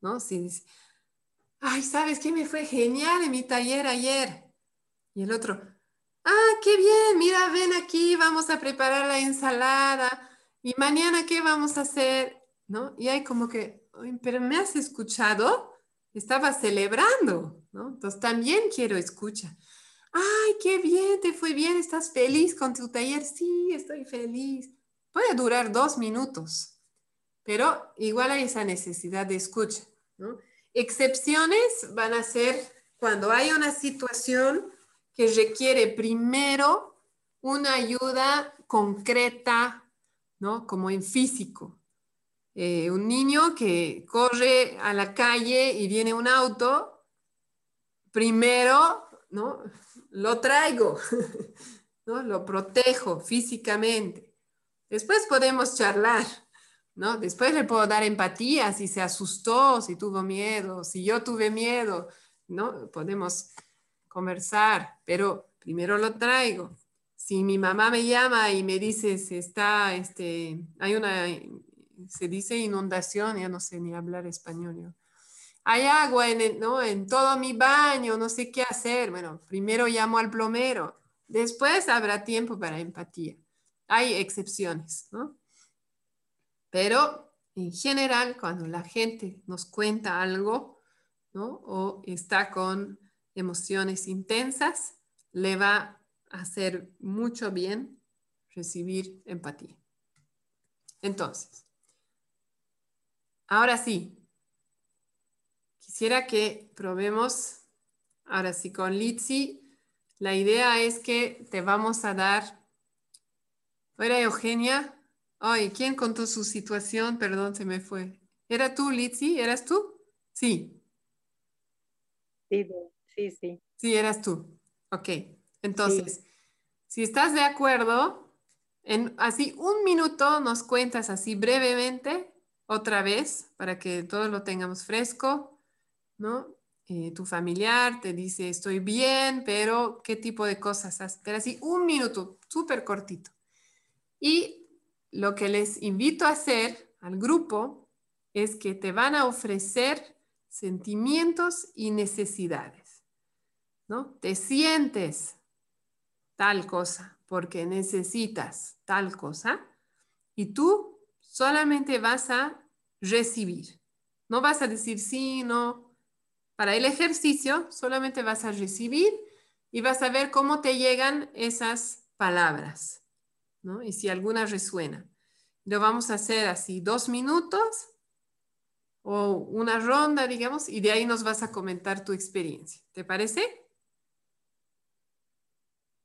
¿No? Si dice, ay, ¿sabes qué me fue genial en mi taller ayer? Y el otro, ah, qué bien, mira, ven aquí, vamos a preparar la ensalada. ¿Y mañana qué vamos a hacer? ¿No? Y hay como que, pero me has escuchado, estaba celebrando, ¿no? Entonces también quiero escuchar. Ay, qué bien, te fue bien, estás feliz con tu taller. Sí, estoy feliz. Puede durar dos minutos, pero igual hay esa necesidad de escucha. Excepciones van a ser cuando hay una situación que requiere primero una ayuda concreta, ¿no? Como en físico. Eh, un niño que corre a la calle y viene un auto, primero, ¿no? lo traigo, ¿no? Lo protejo físicamente. Después podemos charlar, ¿no? Después le puedo dar empatía si se asustó, si tuvo miedo, si yo tuve miedo, ¿no? Podemos conversar, pero primero lo traigo. Si mi mamá me llama y me dice, se está, este, hay una, se dice inundación, ya no sé ni hablar español Hay agua en, ¿no? en todo mi baño, no sé qué hacer. Bueno, primero llamo al plomero, después habrá tiempo para empatía. Hay excepciones, ¿no? Pero en general, cuando la gente nos cuenta algo, ¿no? O está con emociones intensas, le va a hacer mucho bien recibir empatía. Entonces, ahora sí, quisiera que probemos, ahora sí, con Litsi, la idea es que te vamos a dar, ¿era Eugenia? Ay, ¿quién contó su situación? Perdón, se me fue. ¿Era tú, Litsi? ¿Eras tú? Sí. Sí, sí, sí. Sí, eras tú. Ok. Entonces, si estás de acuerdo, en así un minuto nos cuentas así brevemente, otra vez, para que todos lo tengamos fresco, ¿no? Eh, tu familiar te dice, estoy bien, pero ¿qué tipo de cosas haces? Pero así un minuto, súper cortito. Y lo que les invito a hacer al grupo es que te van a ofrecer sentimientos y necesidades, ¿no? Te sientes tal cosa porque necesitas tal cosa y tú solamente vas a recibir. No vas a decir sí, no. Para el ejercicio solamente vas a recibir y vas a ver cómo te llegan esas palabras, ¿no? Y si alguna resuena. Lo vamos a hacer así dos minutos o una ronda, digamos, y de ahí nos vas a comentar tu experiencia. ¿Te parece?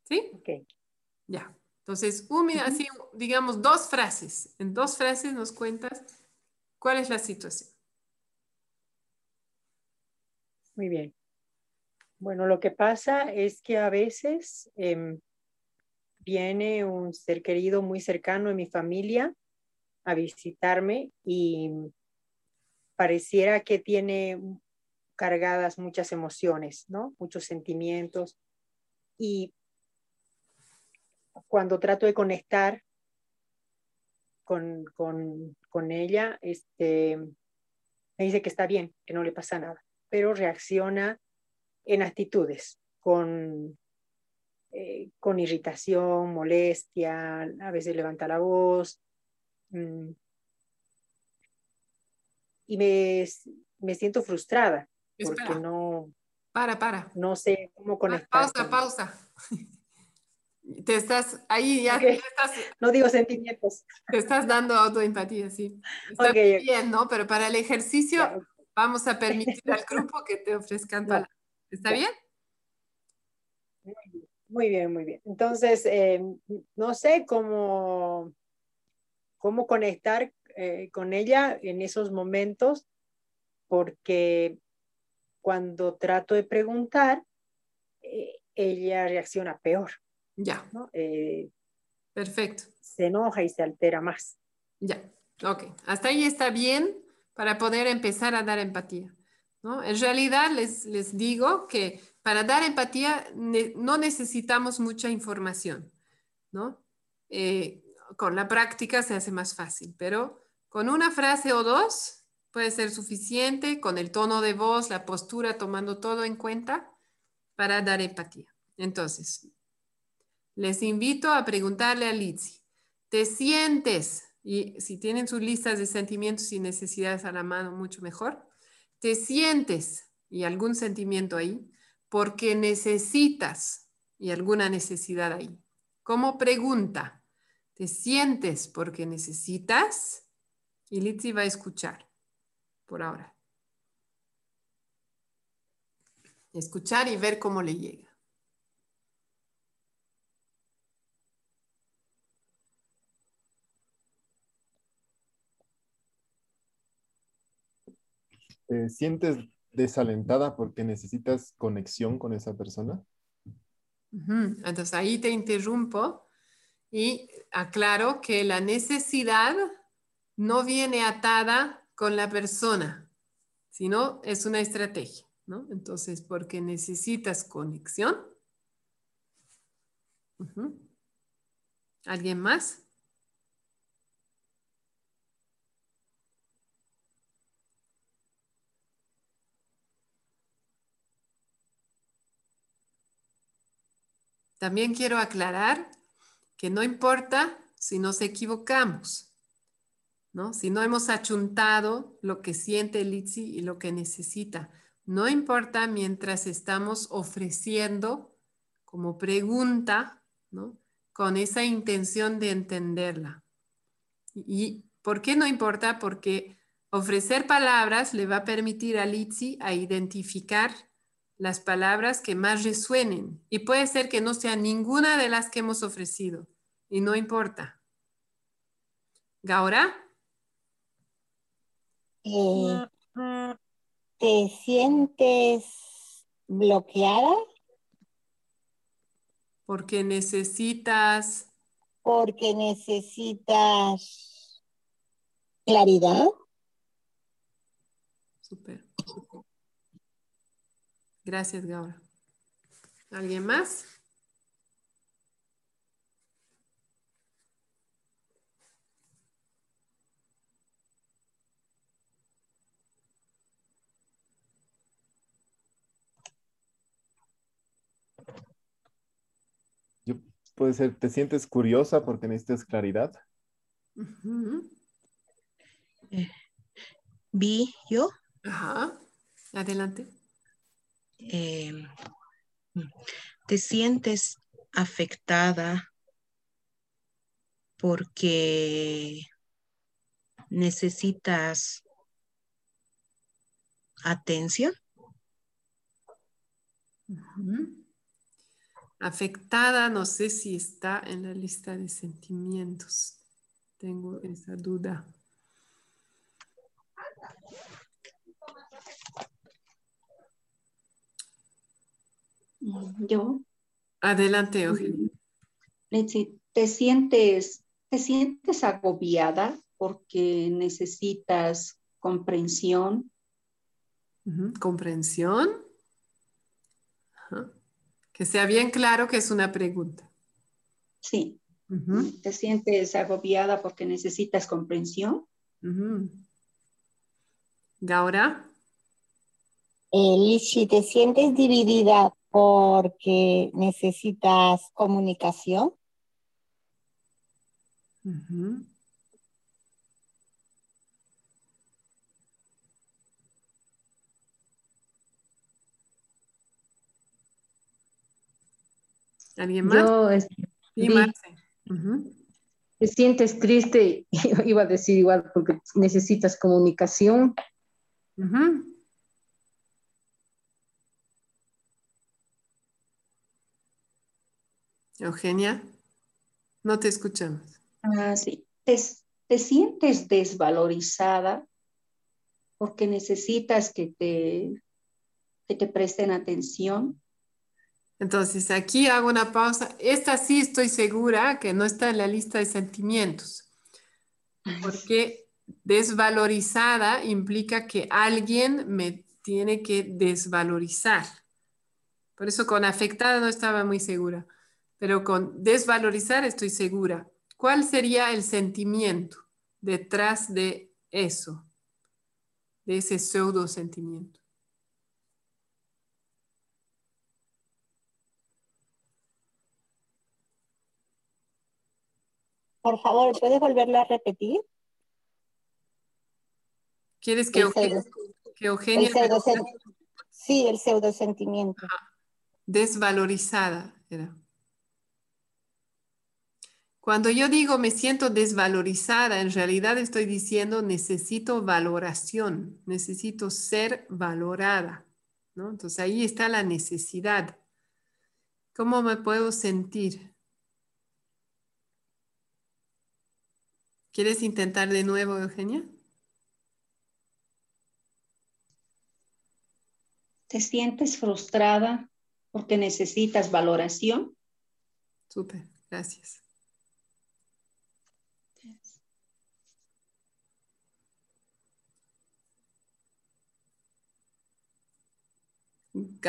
¿Sí? Ok. Ya. Entonces, un, así, digamos, dos frases. En dos frases nos cuentas cuál es la situación. Muy bien. Bueno, lo que pasa es que a veces em, viene un ser querido muy cercano en mi familia a visitarme y pareciera que tiene cargadas muchas emociones, ¿no? Muchos sentimientos. Y cuando trato de conectar con, ella, este, me dice que está bien, que no le pasa nada, pero reacciona en actitudes, con, eh, con irritación, molestia, a veces levanta la voz. Mm, y me, siento frustrada porque no... Para, para. No sé cómo conectar. Pausa, pausa. Te estás, ahí ya estás, No digo sentimientos. Te estás dando autoempatía, sí. Está bien, ¿no? Pero para el ejercicio vamos a permitir al grupo que te ofrezcan palabras. ¿Está bien? Muy bien, muy bien. Entonces, eh, no sé cómo, cómo conectar eh, con ella en esos momentos, porque cuando trato de preguntar, eh, ella reacciona peor. Ya. Eh, Perfecto. Se enoja y se altera más. Ya, ok. Hasta ahí está bien para poder empezar a dar empatía. ¿no? En realidad les, les digo que para dar empatía no necesitamos mucha información. ¿no? Eh, con la práctica se hace más fácil, pero con una frase o dos puede ser suficiente, con el tono de voz, la postura, tomando todo en cuenta para dar empatía. Entonces, les invito a preguntarle a Litsi, ¿te sientes? Y si tienen sus listas de sentimientos y necesidades a la mano, mucho mejor. ¿Te sientes? Y algún sentimiento ahí, porque necesitas y alguna necesidad ahí. Como pregunta, ¿te sientes porque necesitas? Y Litsi va a escuchar por ahora. Escuchar y ver cómo le llega. sientes desalentada porque necesitas conexión con esa persona? Entonces ahí te interrumpo y aclaro que la necesidad no viene atada con la persona, sino es una estrategia, ¿no? Entonces, porque necesitas conexión. ¿Alguien más? También quiero aclarar que no importa si nos equivocamos, ¿no? Si no hemos achuntado lo que siente Litsi y lo que necesita. No importa mientras estamos ofreciendo como pregunta, ¿no? Con esa intención de entenderla. ¿Y por qué no importa? Porque ofrecer palabras le va a permitir a Litsi a identificar las palabras que más resuenen. Y puede ser que no sea ninguna de las que hemos ofrecido. Y no importa. Gaura. Eh, ¿Te sientes bloqueada? Porque necesitas... Porque necesitas claridad. Super. Gracias, Gaura. ¿Alguien más? Yo, puede ser, ¿te sientes curiosa porque necesitas claridad? Eh, vi yo. Ajá. Adelante. Eh, te sientes afectada porque necesitas atención. Afectada, no sé si está en la lista de sentimientos. Tengo esa duda. Yo. Adelante, Eugenia. ¿Te sientes, ¿Te sientes agobiada porque necesitas comprensión? ¿Comprensión? Que sea bien claro que es una pregunta. Sí. ¿Te sientes agobiada porque necesitas comprensión? ¿Gaura? Eh, si te sientes dividida porque necesitas comunicación. ¿Alguien más? Yo, sí, Te sientes triste, iba a decir igual, porque necesitas comunicación. Eugenia, no te escuchamos. Ah, sí. ¿Te, sientes desvalorizada porque necesitas que te, que te presten atención? Entonces, aquí hago una pausa. Esta sí estoy segura que no está en la lista de sentimientos, porque desvalorizada implica que alguien me tiene que desvalorizar. Por eso con afectada no estaba muy segura pero con desvalorizar estoy segura. ¿Cuál sería el sentimiento detrás de eso, de ese pseudo sentimiento? Por favor, ¿puedes volverlo a repetir? ¿Quieres que, Eugenia... sí, el pseudo sentimiento. Desvalorizada era. Cuando yo digo me siento desvalorizada, en realidad estoy diciendo necesito valoración, necesito ser valorada. ¿no? Entonces ahí está la necesidad. ¿Cómo me puedo sentir? ¿Quieres intentar de nuevo, Eugenia? ¿Te sientes frustrada porque necesitas valoración. Súper, gracias.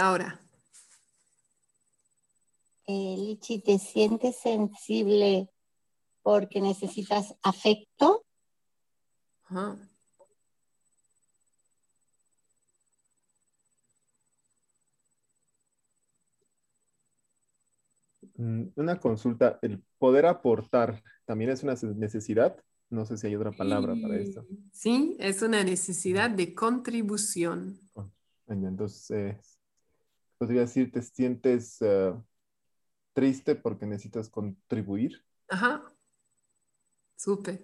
Ahora. Eh, Lichi, ¿te sientes sensible porque necesitas afecto? Mm, una consulta, el poder aportar también es una necesidad. No sé si hay otra palabra para esto. Sí, es una necesidad de contribución. Entonces, podría decir, te sientes eh, triste porque necesitas contribuir. Ajá. Súper.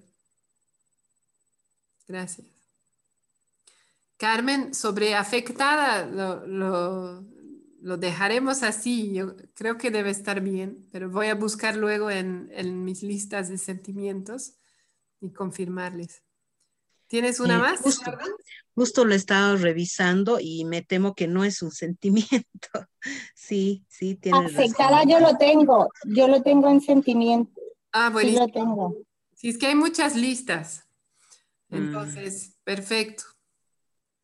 Gracias. Carmen, sobre afectada, lo, lo, dejaremos así. Yo creo que debe estar bien, pero voy a buscar luego en, en mis listas de sentimientos y confirmarles. ¿Tienes una más? Justo, lo he estado revisando y me temo que no es un sentimiento. Sí, sí, tiene Afectada yo lo tengo, yo lo tengo en sentimiento. Ah, bueno. Sí lo tengo. Sí, es que hay muchas listas. Mm. Entonces, perfecto.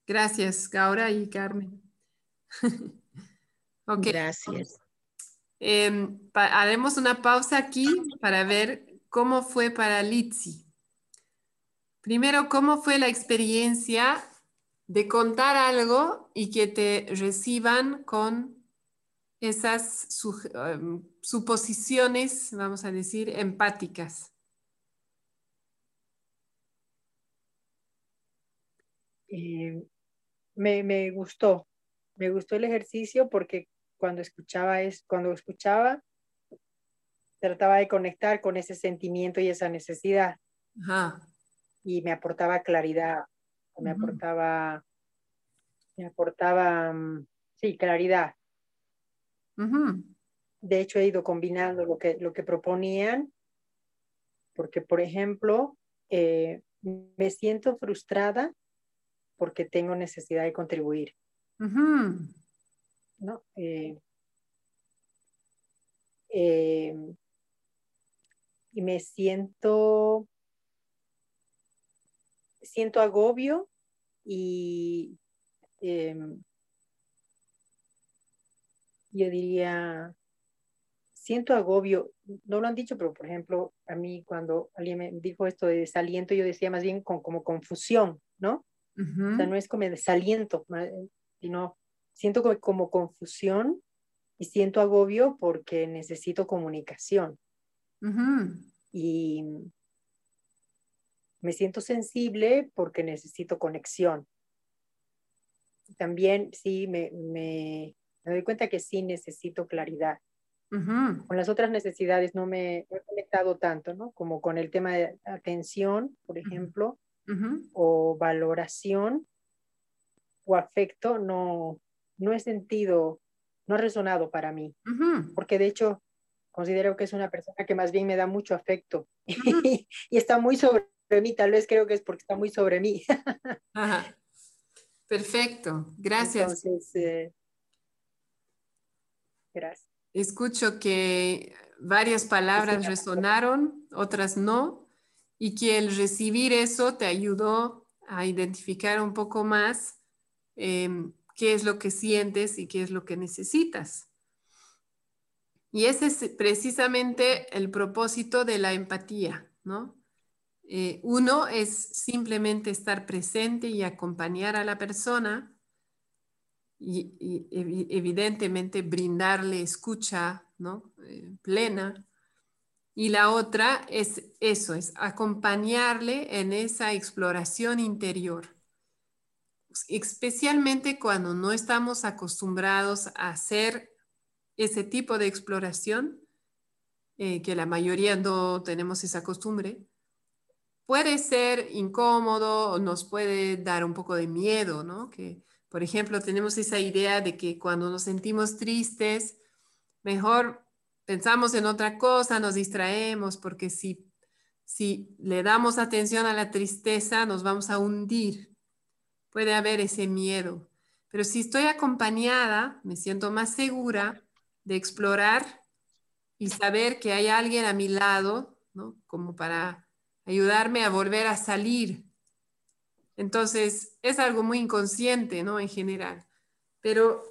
Gracias, Gaura y Carmen. okay. Gracias. Em, haremos una pausa aquí para ver cómo fue para Litsi. Primero, ¿cómo fue la experiencia de contar algo y que te reciban con esas em, suposiciones, vamos a decir, empáticas? Eh, me, gustó, me gustó el ejercicio porque cuando escuchaba es, cuando escuchaba trataba de conectar con ese sentimiento y esa necesidad. Y me aportaba claridad, me aportaba, me aportaba, mm, sí, claridad. De hecho, he ido combinando lo que, lo que proponían, porque, por ejemplo, eh, me siento frustrada porque tengo necesidad de contribuir. ¿No? Eh, eh, y me siento, siento agobio y em, yo diría, siento agobio, no lo han dicho, pero por ejemplo, a mí cuando alguien me dijo esto de desaliento, yo decía más bien con, como confusión, ¿no? O sea, no es como desaliento, sino siento como, confusión y siento agobio porque necesito comunicación. Y me siento sensible porque necesito conexión. También sí me, me, doy cuenta que sí necesito claridad. Con las otras necesidades no me he conectado tanto, ¿no? Como con el tema de atención, por ejemplo, o valoración o afecto no, no he sentido, no ha resonado para mí, porque de hecho considero que es una persona que más bien me da mucho afecto y está muy sobre mí, tal vez creo que es porque está muy sobre mí. Perfecto, gracias. Eh, gracias. Escucho que varias palabras resonaron, otras no y que el recibir eso te ayudó a identificar un poco más em, qué es lo que sientes y qué es lo que necesitas. Y ese es precisamente el propósito de la empatía, ¿no? Eh, uno es simplemente estar presente y acompañar a la persona y, evidentemente brindarle escucha ¿no? Eh, plena y la otra es eso, es acompañarle en esa exploración interior, especialmente cuando no estamos acostumbrados a hacer ese tipo de exploración, eh, que la mayoría no tenemos esa costumbre, puede ser incómodo nos puede dar un poco de miedo, ¿no? Que, por ejemplo, tenemos esa idea de que cuando nos sentimos tristes, mejor pensamos en otra cosa, nos distraemos, porque si, si le damos atención a la tristeza, nos vamos a hundir. Puede haber ese miedo. Pero si estoy acompañada, me siento más segura de explorar y saber que hay alguien a mi lado, ¿no? Como para ayudarme a volver a salir. Entonces, es algo muy inconsciente, ¿no? En general. Pero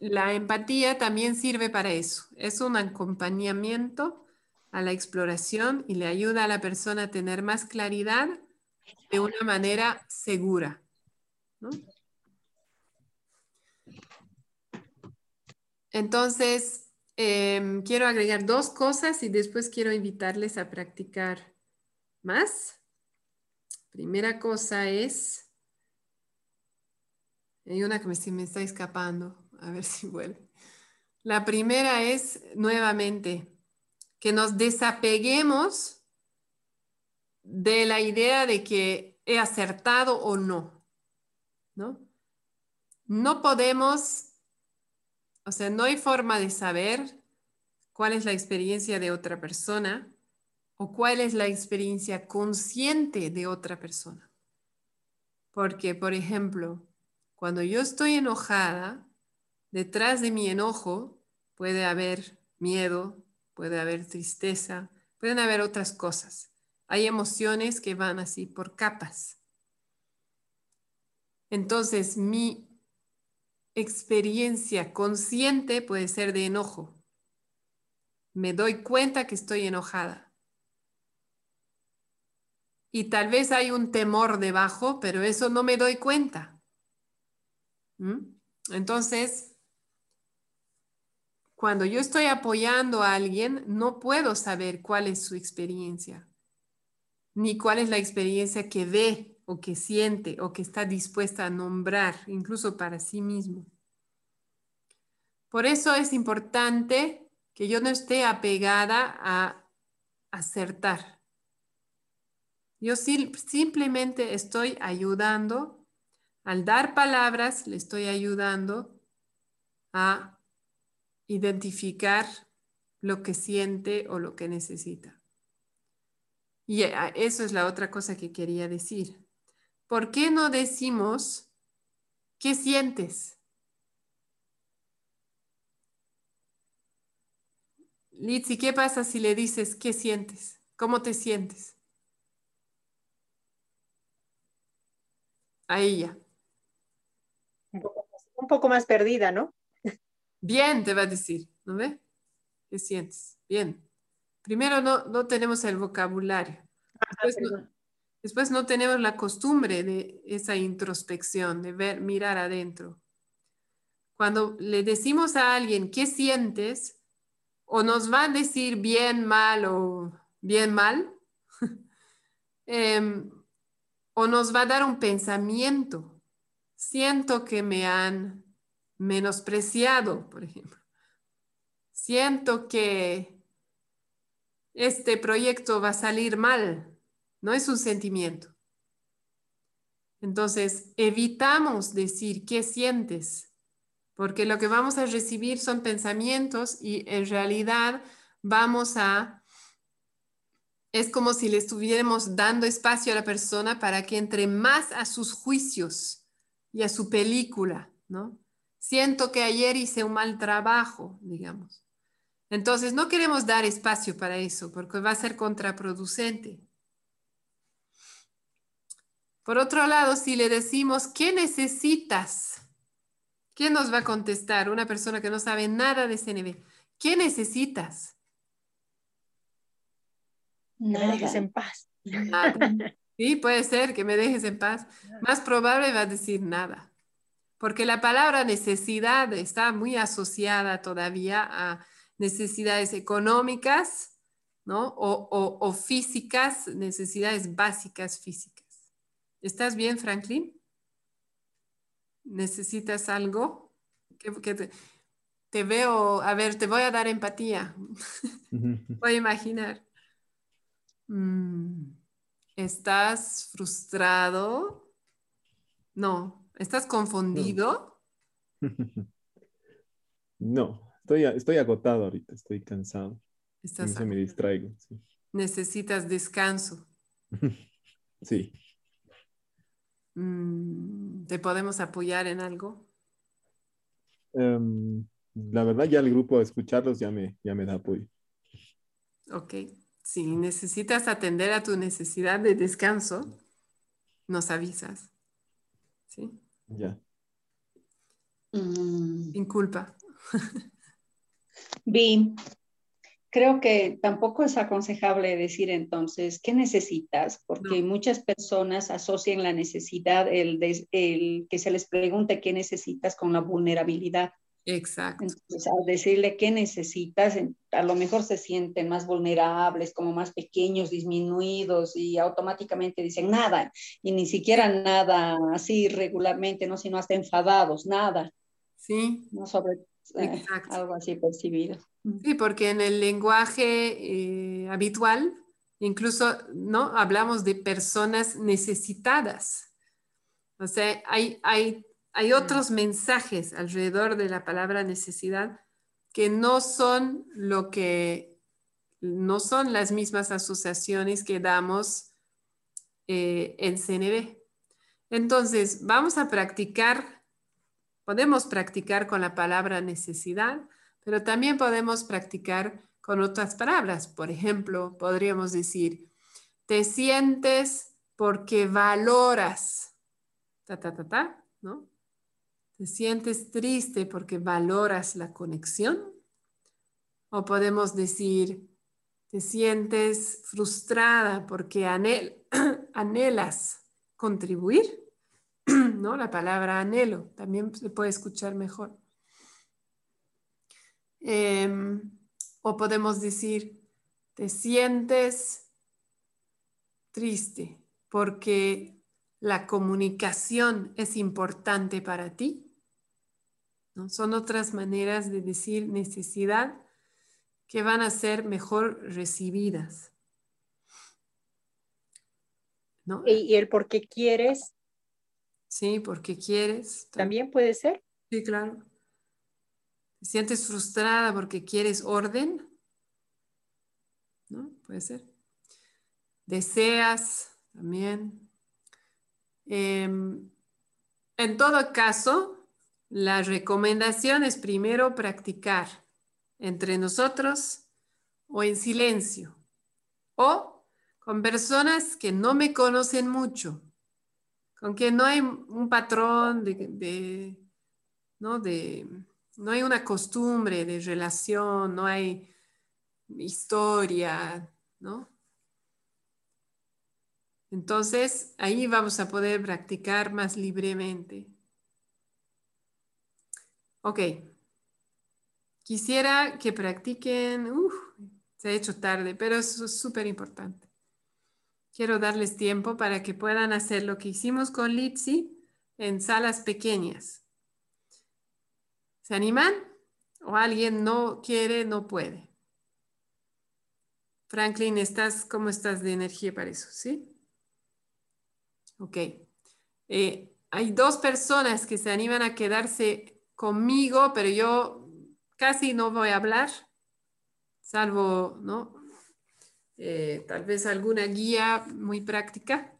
la empatía también sirve para eso. Es un acompañamiento a la exploración y le ayuda a la persona a tener más claridad de una manera segura. Entonces, em, quiero agregar dos cosas y después quiero invitarles a practicar más. Primera cosa es, hay una que me, me está escapando, a ver si vuelve. La primera es, nuevamente, que nos desapeguemos de la idea de que he acertado o no, ¿no? No podemos, o sea, no hay forma de saber cuál es la experiencia de otra persona o cuál es la experiencia consciente de otra persona. Porque, por ejemplo, cuando yo estoy enojada, detrás de mi enojo puede haber miedo, puede haber tristeza, pueden haber otras cosas. Hay emociones que van así por capas. Entonces, mi experiencia consciente puede ser de enojo. Me doy cuenta que estoy enojada. Y tal vez hay un temor debajo, pero eso no me doy cuenta. ¿Mm? Entonces, cuando yo estoy apoyando a alguien, no puedo saber cuál es su experiencia, ni cuál es la experiencia que ve o que siente o que está dispuesta a nombrar, incluso para sí mismo. Por eso es importante que yo no esté apegada a acertar. Yo simplemente estoy ayudando, al dar palabras, le estoy ayudando a identificar lo que siente o lo que necesita. Y eso es la otra cosa que quería decir. ¿Por qué no decimos qué sientes? Litsi, ¿qué pasa si le dices qué sientes? ¿Cómo te sientes? A ella. Un poco más perdida, ¿no? Bien, te va a decir, ¿no ve? ¿Qué sientes? Bien. Primero no, no tenemos el vocabulario. Ah, después, no, tenemos la costumbre de esa introspección, de ver, mirar adentro. Cuando le decimos a alguien, ¿qué sientes? O nos va a decir bien, mal o bien mal. Em, o nos va a dar un pensamiento. Siento que me han menospreciado, por ejemplo. Siento que este proyecto va a salir mal, no es un sentimiento. Entonces, evitamos decir qué sientes, porque lo que vamos a recibir son pensamientos y en realidad vamos a, es como si le estuviéramos dando espacio a la persona para que entre más a sus juicios y a su película, ¿no? siento que ayer hice un mal trabajo, digamos. Entonces, no queremos dar espacio para eso porque va a ser contraproducente. Por otro lado, si le decimos, ¿qué necesitas? ¿Quién nos va a contestar? Una persona que no sabe nada de CNB. ¿Qué necesitas? me dejes en paz. Sí, puede ser que me dejes en paz. Más probable va a decir nada porque la palabra necesidad está muy asociada todavía a necesidades económicas, ¿no? O, físicas, necesidades básicas físicas. ¿Estás bien, Franklin? ¿Necesitas algo? te, veo, a ver, te voy a dar empatía. voy a imaginar. Mm, ¿Estás frustrado? No, ¿Estás confundido? No, estoy, estoy agotado ahorita, estoy cansado. Estás me distraigo. Necesitas descanso. sí. Mm, ¿Te podemos apoyar en algo? Em, la verdad ya el grupo escucharlos ya me, ya me da apoyo. Ok, si necesitas atender a tu necesidad de descanso, nos avisas. ¿Sí? Ya. Mm. Sin culpa. Bien, creo que tampoco es aconsejable decir entonces, ¿qué necesitas? Porque muchas personas asocian la necesidad, el, el, que se les pregunte qué necesitas con la vulnerabilidad. Exacto. Entonces, al decirle qué necesitas, a lo mejor se sienten más vulnerables, como más pequeños, disminuidos y automáticamente dicen nada, y ni siquiera nada así regularmente, no, sino hasta enfadados, nada. Sí. No sobre eh, algo así percibido. Sí, porque en el lenguaje eh, habitual, incluso, ¿no? Hablamos de personas necesitadas. O sea, hay, hay, hay mm. otros mensajes alrededor de la palabra necesidad que no son lo que, no son las mismas asociaciones que damos eh, en CNB. Entonces, vamos a practicar, podemos practicar con la palabra necesidad, pero también podemos practicar con otras palabras. Por ejemplo, podríamos decir, te sientes porque valoras, ta, ta, ta, ta, ¿no? Te sientes triste porque valoras la conexión. O podemos decir, te sientes frustrada porque anhelas contribuir, ¿no? La palabra anhelo también se puede escuchar mejor. Em, o podemos decir, te sientes triste porque la comunicación es importante para ti. ¿No? Son otras maneras de decir necesidad que van a ser mejor recibidas. ¿No? ¿Y, el por qué quieres? Sí, porque quieres. ¿También puede ser? Sí, claro. ¿Te sientes frustrada porque quieres orden? ¿No? Puede ser. Deseas también. Em, en todo caso, la recomendación es primero practicar entre nosotros o en silencio o con personas que no me conocen mucho, con no hay un patrón de, ¿no? de no hay una costumbre de relación, no hay historia, ¿no? Entonces, ahí vamos a poder practicar más libremente. Ok. Quisiera que practiquen, uf, se ha hecho tarde, pero es súper importante. Quiero darles tiempo para que puedan hacer lo que hicimos con Litsi en salas pequeñas. ¿Se animan? ¿O alguien no quiere, no puede? Franklin, ¿estás, ¿cómo estás de energía para eso? ¿Sí? Ok. Eh, hay dos personas que se animan a quedarse conmigo, pero yo casi no voy a hablar, salvo, ¿no? Eh, tal vez alguna guía muy práctica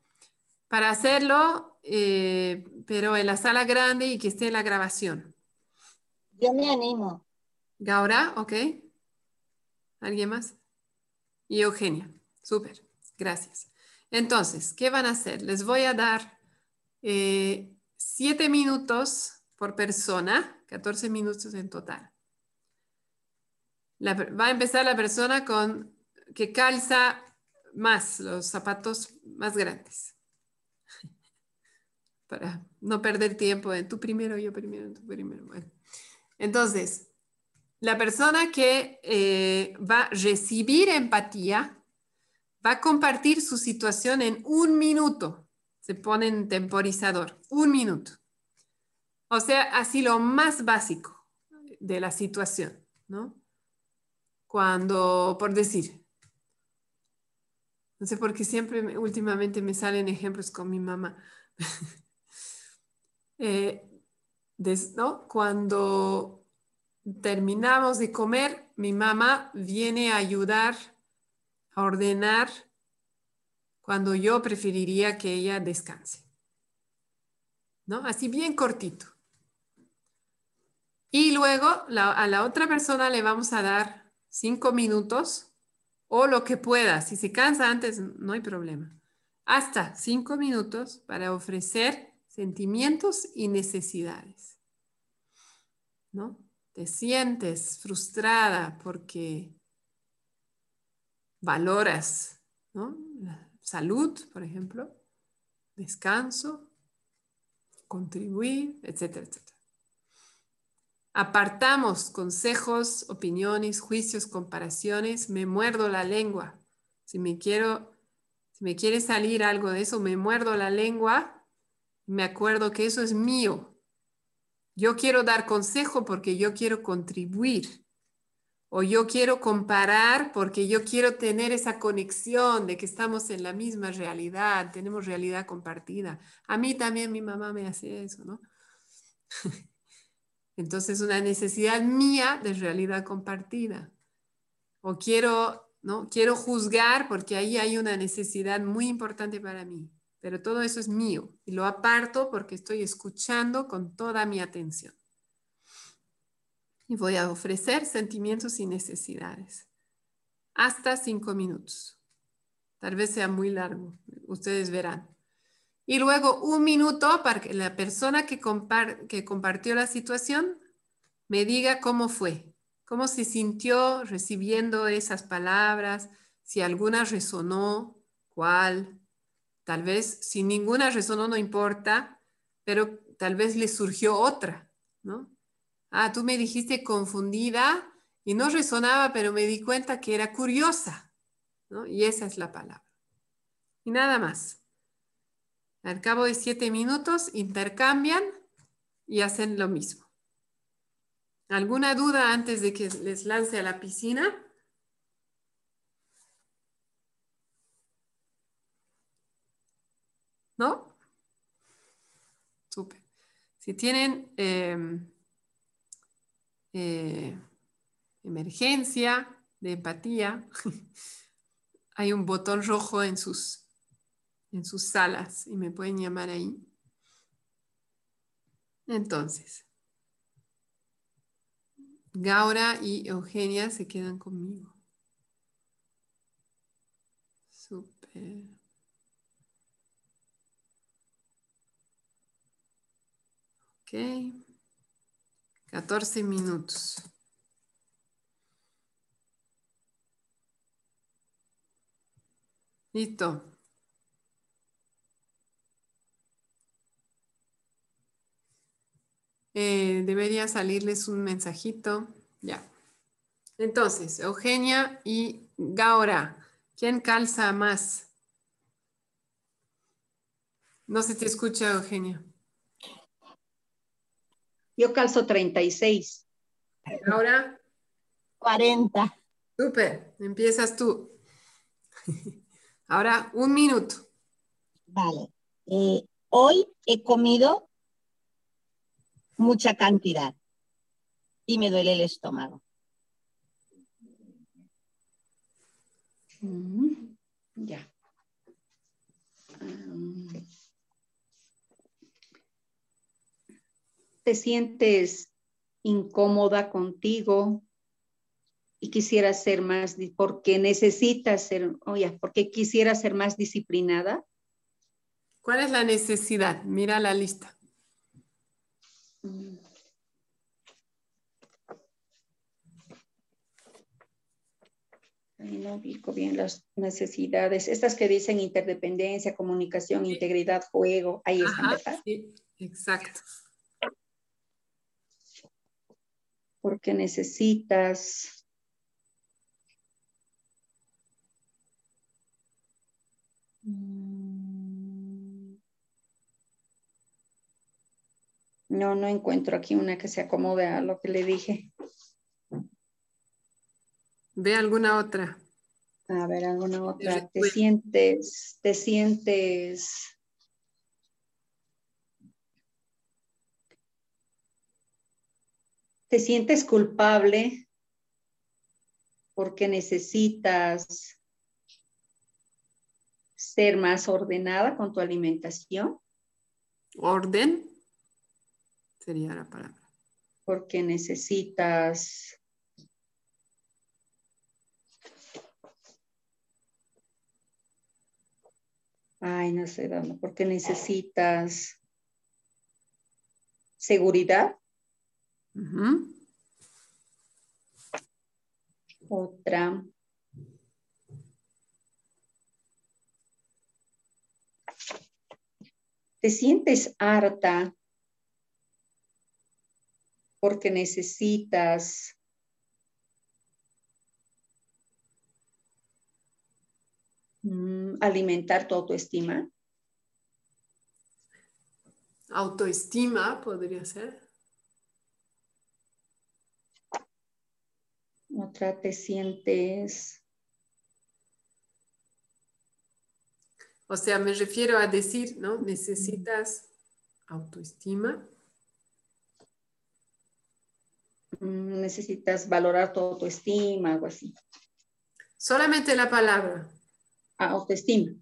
para hacerlo, eh, pero en la sala grande y que esté en la grabación. Yo me animo. Gaura, ok. ¿Alguien más? Y Eugenia. Súper. Gracias. Entonces, ¿qué van a hacer? Les voy a dar eh, siete minutos por persona, 14 minutos en total. va a empezar la persona con que calza más, los zapatos más grandes. Para no perder tiempo en tú primero, yo primero, tú primero. Bueno. Entonces, la persona que eh, va a recibir empatía va a compartir su situación en un minuto. Se pone en temporizador, un minuto. O sea, así lo más básico de la situación, ¿no? Cuando, por decir, no sé por qué siempre últimamente me salen ejemplos con mi mamá. eh, ¿no? Cuando terminamos de comer, mi mamá viene a ayudar a ordenar cuando yo preferiría que ella descanse. ¿No? Así bien cortito. Y luego a la otra persona le vamos a dar cinco minutos o lo que pueda. Si se cansa antes, no hay problema. Hasta cinco minutos para ofrecer sentimientos y necesidades. ¿No? Te sientes frustrada porque valoras ¿no? salud, por ejemplo, descanso, contribuir, etcétera, etcétera. Apartamos consejos, opiniones, juicios, comparaciones, me muerdo la lengua. Si me quiero, si me quiere salir algo de eso, me muerdo la lengua, me acuerdo que eso es mío. Yo quiero dar consejo porque yo quiero contribuir. O yo quiero comparar porque yo quiero tener esa conexión de que estamos en la misma realidad, tenemos realidad compartida. A mí también mi mamá me hace eso, ¿no? Entonces, una necesidad mía de realidad compartida. O quiero, ¿no? Quiero juzgar porque ahí hay una necesidad muy importante para mí. Pero todo eso es mío y lo aparto porque estoy escuchando con toda mi atención. Y voy a ofrecer sentimientos y necesidades. Hasta cinco minutos. Tal vez sea muy largo. Ustedes verán. Y luego un minuto para que la persona que, que compartió la situación me diga cómo fue, cómo se sintió recibiendo esas palabras, si alguna resonó, cuál. Tal vez si ninguna resonó no importa, pero tal vez le surgió otra, ¿no? Ah, tú me dijiste confundida y no resonaba, pero me di cuenta que era curiosa, ¿no? Y esa es la palabra. Y nada más. Al cabo de siete minutos intercambian y hacen lo mismo. ¿Alguna duda antes de que les lance a la piscina? ¿No? Súper. Si tienen em, eh, emergencia de empatía, hay un botón rojo en sus en sus salas y me pueden llamar ahí. Entonces, Gaura y Eugenia se quedan conmigo. Súper. Ok. 14 minutos. Listo. Eh, debería salirles un mensajito. Ya. Entonces, Eugenia y Gaura, ¿quién calza más? No se te escucha, Eugenia. Yo calzo 36. Gaura. 40. Súper, empiezas tú. Ahora, un minuto. Vale. Eh, hoy he comido mucha cantidad y me duele el estómago. Mm, ya. Mm. ¿Te sientes incómoda contigo y quisieras ser más, porque necesitas ser, oye, porque quisieras ser más disciplinada? ¿Cuál es la necesidad? Mira la lista. No ubico bien las necesidades. Estas que dicen interdependencia, comunicación, integridad, juego, ahí están, ¿verdad? Sí, exacto. Porque necesitas No, no encuentro aquí una que se acomode a lo que le dije. Ve alguna otra. A ver, alguna otra. Te sientes, te sientes. Te sientes culpable porque necesitas ser más ordenada con tu alimentación. Orden sería la palabra. porque necesitas Ay, no sé dónde, porque necesitas seguridad. Otra. Te sientes harta porque necesitas mm, alimentar tu autoestima. Autoestima podría ser. Otra te sientes. O sea, me refiero a decir, ¿no? Necesitas autoestima. Mm, necesitas valorar tu autoestima, algo así. Solamente la palabra. Ah, autoestima.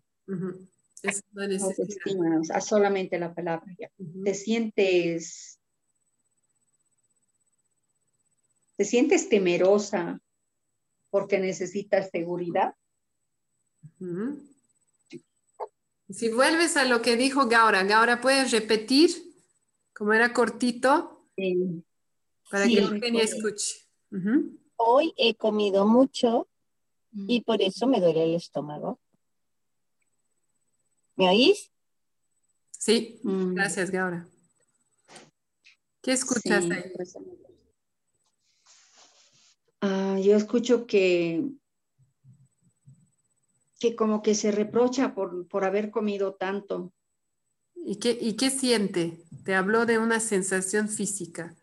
autoestima, solamente la palabra. Te sientes ¿Te sientes temerosa porque necesitas seguridad? Si vuelves a lo que dijo Gaura, Gaura, ¿puedes repetir? Como era cortito. Para que Eugenia escuche. Hoy he comido mucho y por eso me duele el estómago. ¿Me oís? Sí, mm. gracias, Gaura. ¿Qué escuchas ahí? Pues, Ah, yo escucho que, que como que se reprocha por, por haber comido tanto. ¿Y qué, ¿Y qué siente? Te habló de una sensación física.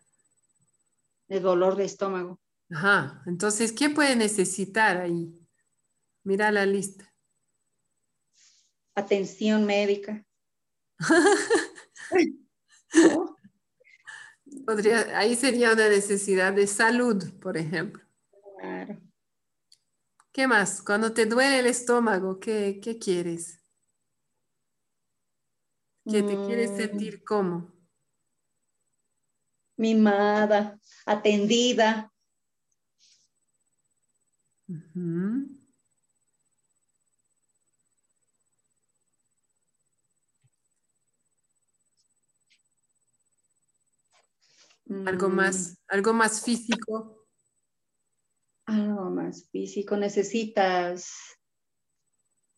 De dolor de estómago. Ajá, entonces, ¿qué puede necesitar ahí? Mira la lista. Atención médica. Podría, ahí sería una necesidad de salud, por ejemplo. Claro. ¿Qué más? Cuando te duele el estómago, ¿qué, quieres? ¿Qué te quieres mm. sentir como? Mimada, atendida. Algo más, mm. algo más físico. Algo más físico. Necesitas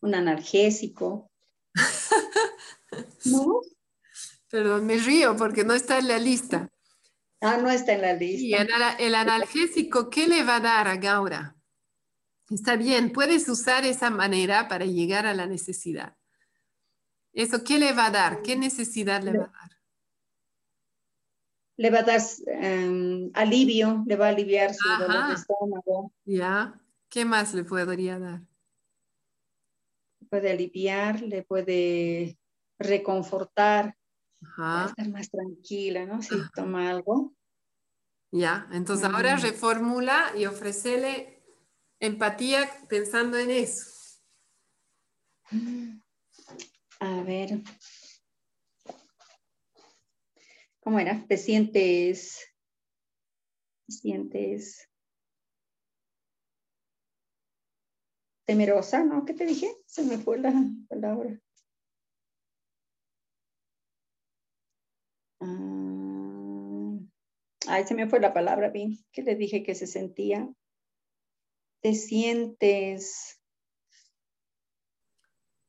un analgésico. ¿No? Perdón, me río porque no está en la lista. Ah, no está en la lista. Y el, analgésico, ¿qué le va a dar a Gaura? Está bien, puedes usar esa manera para llegar a la necesidad. ¿Eso qué le va a dar? ¿Qué necesidad le va a dar? le va a dar em, alivio, le va a aliviar su dolor de estómago. Ya, ¿qué más le podría dar? Puede aliviar, le puede reconfortar, estar más tranquila, ¿no? Si toma algo. Ya, entonces ahora mm. reformula y ofrecele empatía pensando en eso. A ver, ¿Cómo era? Te sientes, te sientes temerosa, ¿no? ¿Qué te dije? Se me fue la palabra. Ah, ay, se me fue la palabra, bien. ¿Qué le dije que se sentía? Te sientes...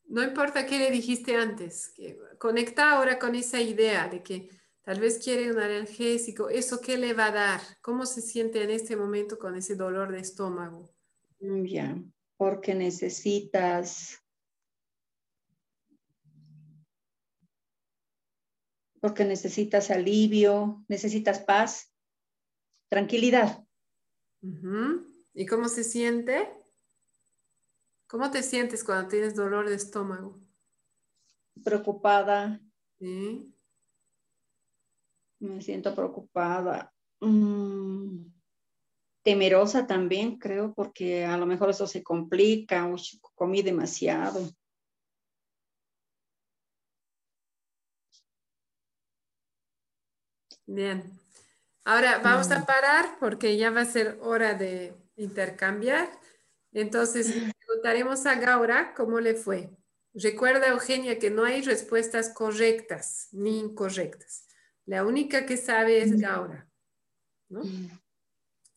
No importa qué le dijiste antes, que conecta ahora con esa idea de que Tal vez quiere un analgésico. ¿Eso qué le va a dar? ¿Cómo se siente en este momento con ese dolor de estómago? Ya, porque necesitas... Porque necesitas alivio, necesitas paz, tranquilidad. ¿Y cómo se siente? ¿Cómo te sientes cuando tienes dolor de estómago? Preocupada. ¿Sí? Me siento preocupada. Mm, temerosa también, creo, porque a lo mejor eso se complica, o comí demasiado. Bien. Ahora vamos a parar porque ya va a ser hora de intercambiar. Entonces, preguntaremos a Gaura cómo le fue. Recuerda, Eugenia, que no hay respuestas correctas ni incorrectas. La única que sabe es Gaura. ¿no?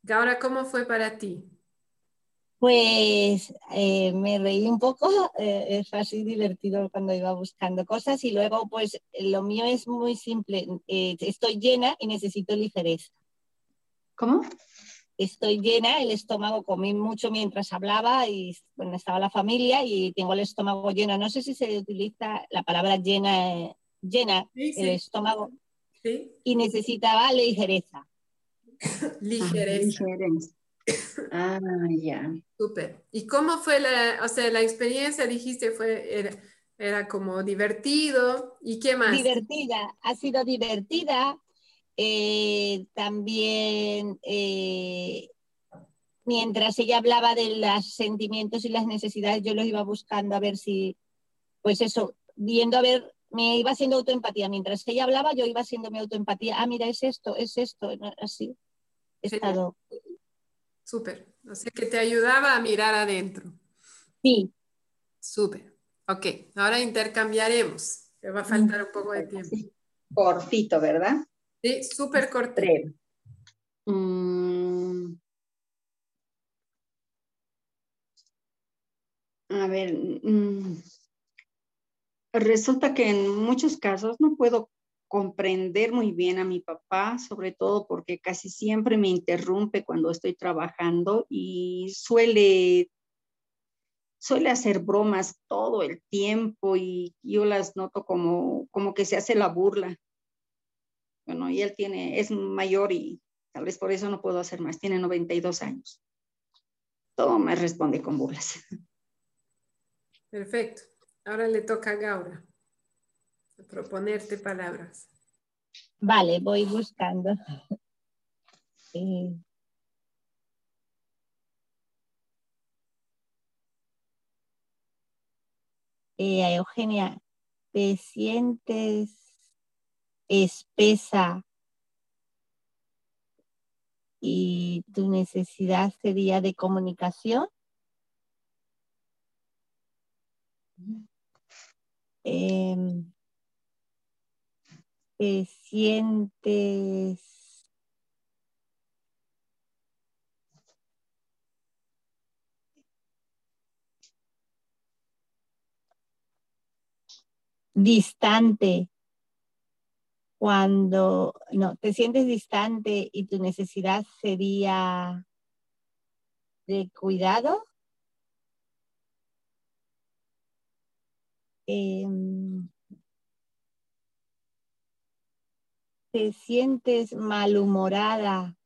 Gaura, ¿cómo fue para ti? Pues eh, me reí un poco, eh, es así divertido cuando iba buscando cosas y luego pues lo mío es muy simple, eh, estoy llena y necesito ligereza. ¿Cómo? Estoy llena, el estómago comí mucho mientras hablaba y bueno, estaba la familia y tengo el estómago lleno. No sé si se utiliza la palabra llena, llena el estómago. Sí. Y necesitaba ligereza. ligereza. Ah, ya. Súper. ¿Y cómo fue la, o sea, la experiencia, dijiste, fue, era, como divertido? ¿Y qué más? Divertida, ha sido divertida. Eh, también, eh, mientras ella hablaba de los sentimientos y las necesidades, yo los iba buscando a ver si, pues eso, viendo a ver, me iba haciendo autoempatía. Mientras ella hablaba, yo iba haciendo mi autoempatía. Ah, mira, es esto, es esto, así. He estado Súper. O sea que te ayudaba a mirar adentro. Sí. Súper. Ok, ahora intercambiaremos. Te va a faltar un poco de tiempo. Cortito, ¿verdad? Sí, súper cortito. Mm. A ver, mm. resulta que en muchos casos no puedo comprender muy bien a mi papá, sobre todo porque casi siempre me interrumpe cuando estoy trabajando y suele suele hacer bromas todo el tiempo y yo las noto como, como que se hace la burla. Bueno, y él tiene, es mayor y tal vez por eso no puedo hacer más, tiene 92 años. Todo me responde con burlas. Perfecto. Ahora le toca a Gaura proponerte palabras. Vale, voy buscando. Eh, eh, Eugenia, ¿te sientes espesa y tu necesidad sería de comunicación? Em, te sientes distante cuando no te sientes distante y tu necesidad sería de cuidado em, te sientes malhumorada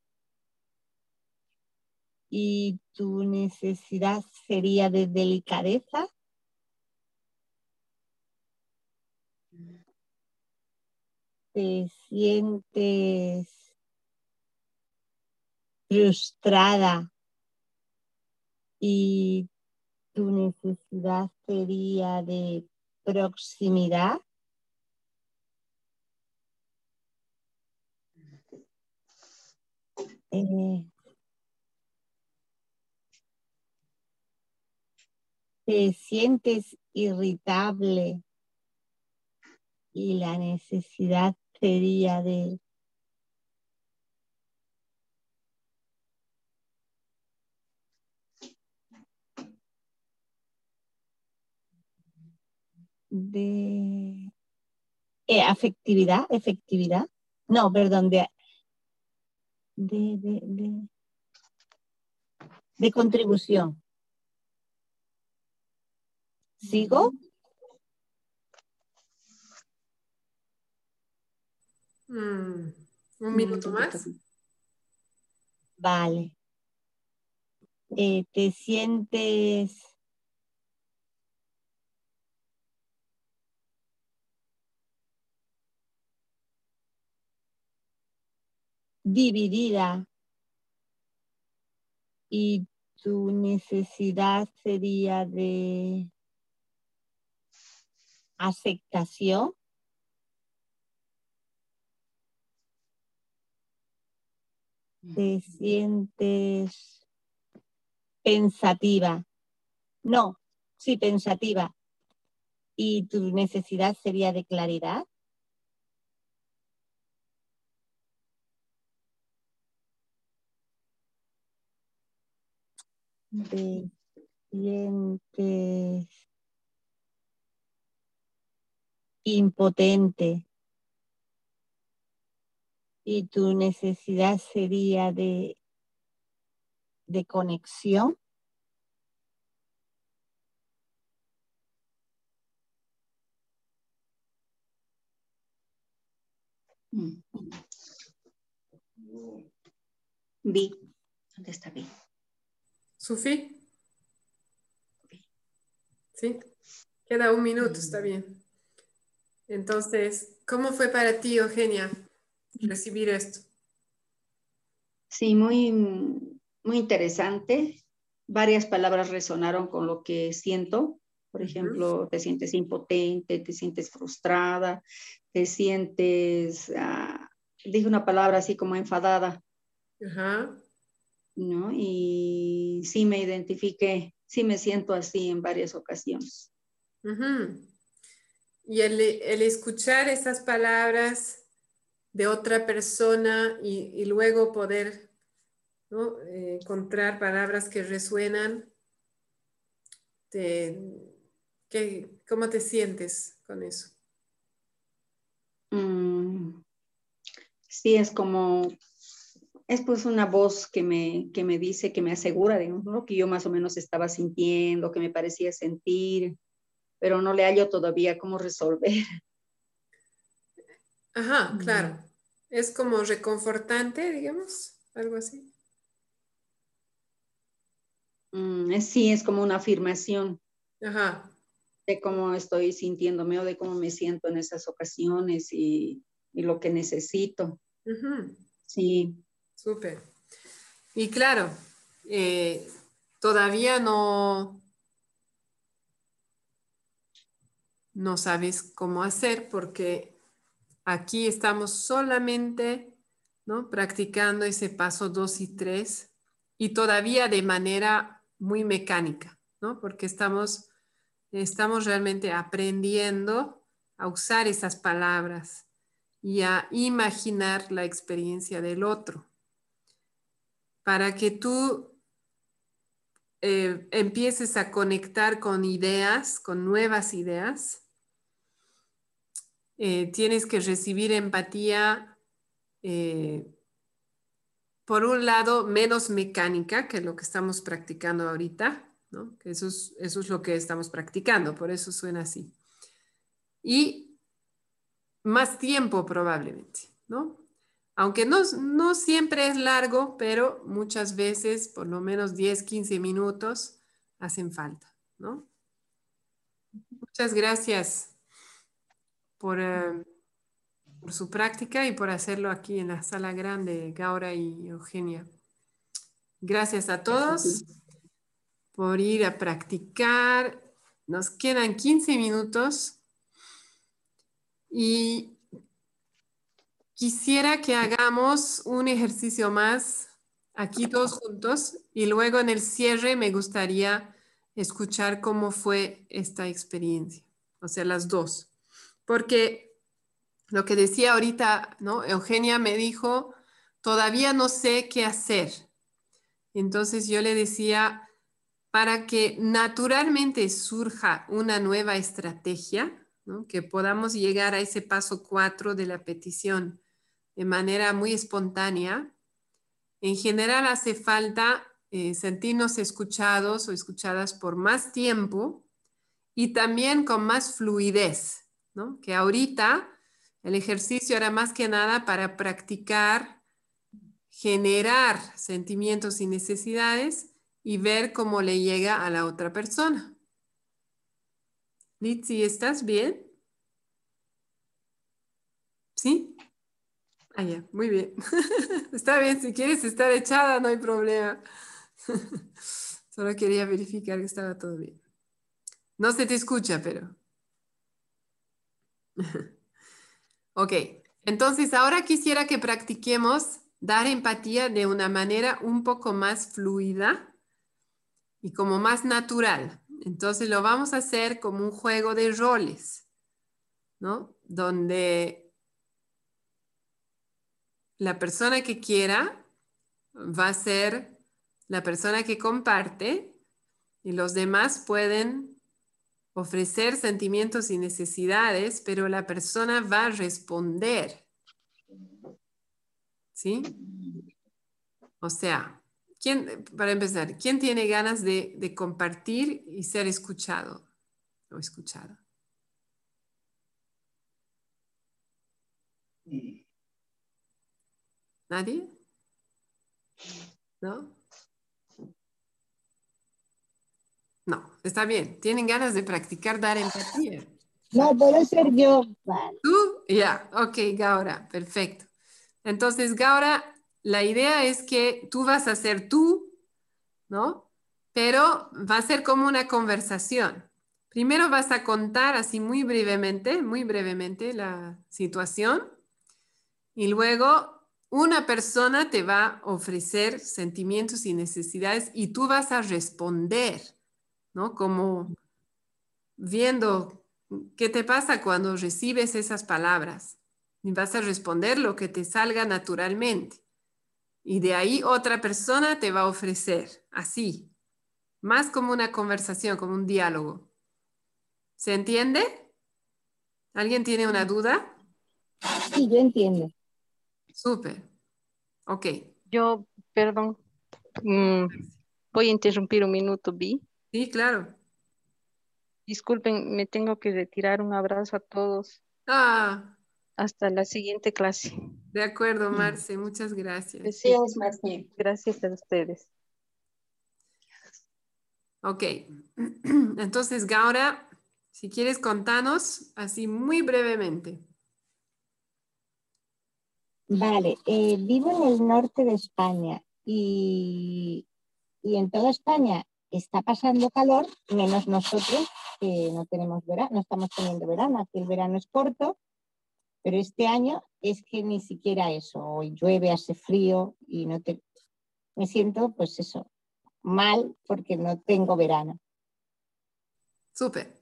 y tu necesidad sería de delicadeza, te sientes frustrada y tu necesidad sería de proximidad, Eh, te sientes irritable y la necesidad sería de de eh, afectividad, efectividad, no, perdón, de de, de, contribución. ¿Sigo? Mm, un minuto más. Vale. Eh, ¿Te sientes dividida y tu necesidad sería de aceptación. te sientes pensativa. No, sí, pensativa. ¿Y tu necesidad sería de claridad? Sientes impotente y tu necesidad sería de, de conexión. Vi. ¿Dónde está Vi? Sufi. Sí. Queda un minuto, está bien. Entonces, ¿cómo fue para ti, Eugenia, recibir esto? Sí, muy, muy interesante. Varias palabras resonaron con lo que siento. Por ejemplo, te sientes impotente, te sientes frustrada, te sientes, uh, dije una palabra así como enfadada. Ajá. ¿No? Y sí me identifiqué, sí me siento así en varias ocasiones. Y el, escuchar esas palabras de otra persona y, luego poder eh, encontrar palabras que resuenan, ¿cómo te sientes con eso? Mm, sí, es como, es pues una voz que me, que me dice, que me asegura de lo que yo más o menos estaba sintiendo, que me parecía sentir pero no le hallo todavía cómo resolver. Ajá, claro. Es como reconfortante, digamos, algo así. Mm, sí, es como una afirmación. Ajá. De cómo estoy sintiéndome o de cómo me siento en esas ocasiones y, lo que necesito. Sí. Súper. Y claro, eh, todavía no, no sabes cómo hacer porque aquí estamos solamente ¿no? practicando ese paso 2 y 3 y todavía de manera muy mecánica, ¿no? porque estamos, estamos realmente aprendiendo a usar esas palabras y a imaginar la experiencia del otro. Para que tú eh, empieces a conectar con ideas, con nuevas ideas, eh, tienes que recibir empatía, eh, por un lado, menos mecánica que lo que estamos practicando ahorita, ¿no? eso es, eso es lo que estamos practicando, por eso suena así. Y más tiempo probablemente, ¿no? Aunque no, no siempre es largo, pero muchas veces, por lo menos 10, 15 minutos, hacen falta, ¿no? Muchas gracias. Eh, por, su práctica y por hacerlo aquí en la sala grande, Gaura y Eugenia. Gracias a todos por ir a practicar. Nos quedan 15 minutos y quisiera que hagamos un ejercicio más aquí todos juntos y luego en el cierre me gustaría escuchar cómo fue esta experiencia, o sea, las dos. Porque lo que decía ahorita, ¿no? Eugenia me dijo, todavía no sé qué hacer. Entonces yo le decía, para que naturalmente surja una nueva estrategia, que podamos llegar a ese paso cuatro de la petición de manera muy espontánea, en general hace falta eh, sentirnos escuchados o escuchadas por más tiempo y también con más fluidez. Que ahorita el ejercicio era más que nada para practicar, generar sentimientos y necesidades y ver cómo le llega a la otra persona. Litsi, ¿estás bien? ¿Sí? Ah, ya, muy bien. Está bien, si quieres estar echada, no hay problema. Solo quería verificar que estaba todo bien. No se te escucha, pero... ok, entonces ahora quisiera que practiquemos dar empatía de una manera un poco más fluida y como más natural. Entonces lo vamos a hacer como un juego de roles, ¿no? Donde la persona que quiera va a ser la persona que comparte y los demás pueden ofrecer sentimientos y necesidades, pero la persona va a responder. ¿Sí? O sea, ¿quién, para empezar, ¿quién tiene ganas de, de compartir y ser escuchado o escuchada? ¿Nadie? ¿No? No, está bien. Tienen ganas de practicar dar empatía. No, puedo ser yo. ¿Tú? Ya, ok, Gaura, perfecto. Entonces, Gaura, la idea es que tú vas a ser tú, ¿no? Pero va a ser como una conversación. Primero vas a contar así muy brevemente, muy brevemente la situación y luego una persona te va a ofrecer sentimientos y necesidades y tú vas a responder. ¿no? Como viendo qué te pasa cuando recibes esas palabras y vas a responder lo que te salga naturalmente. Y de ahí otra persona te va a ofrecer, así, más como una conversación, como un diálogo. ¿Se entiende? ¿Alguien tiene una duda? Sí, yo entiendo. Súper. Ok. Yo, perdón, mm, voy a interrumpir un minuto, Vi. Sí, claro. Disculpen, me tengo que retirar. Un abrazo a todos. Ah. Hasta la siguiente clase. De acuerdo, Marce. Muchas gracias. Gracias, Marce. Gracias a ustedes. Ok. Entonces, Gaura, si quieres contanos así muy brevemente. Vale, eh, vivo en el norte de España y, y en toda España está pasando calor, menos nosotros que no tenemos verano, no estamos teniendo verano, aquí el verano es corto, pero este año es que ni siquiera eso, hoy llueve, hace frío y no te... Me siento pues eso, mal porque no tengo verano. Súper.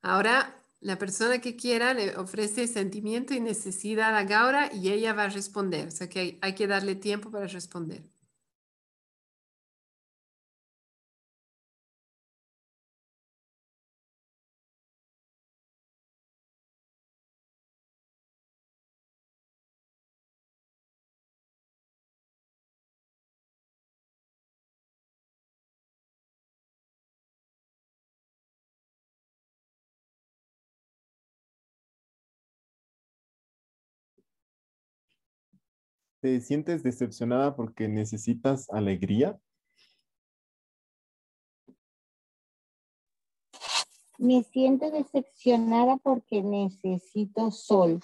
Ahora la persona que quiera le ofrece sentimiento y necesidad a Gaura y ella va a responder. O sea que hay que darle tiempo para responder. ¿Te sientes decepcionada porque necesitas alegría? Me siento decepcionada porque necesito sol.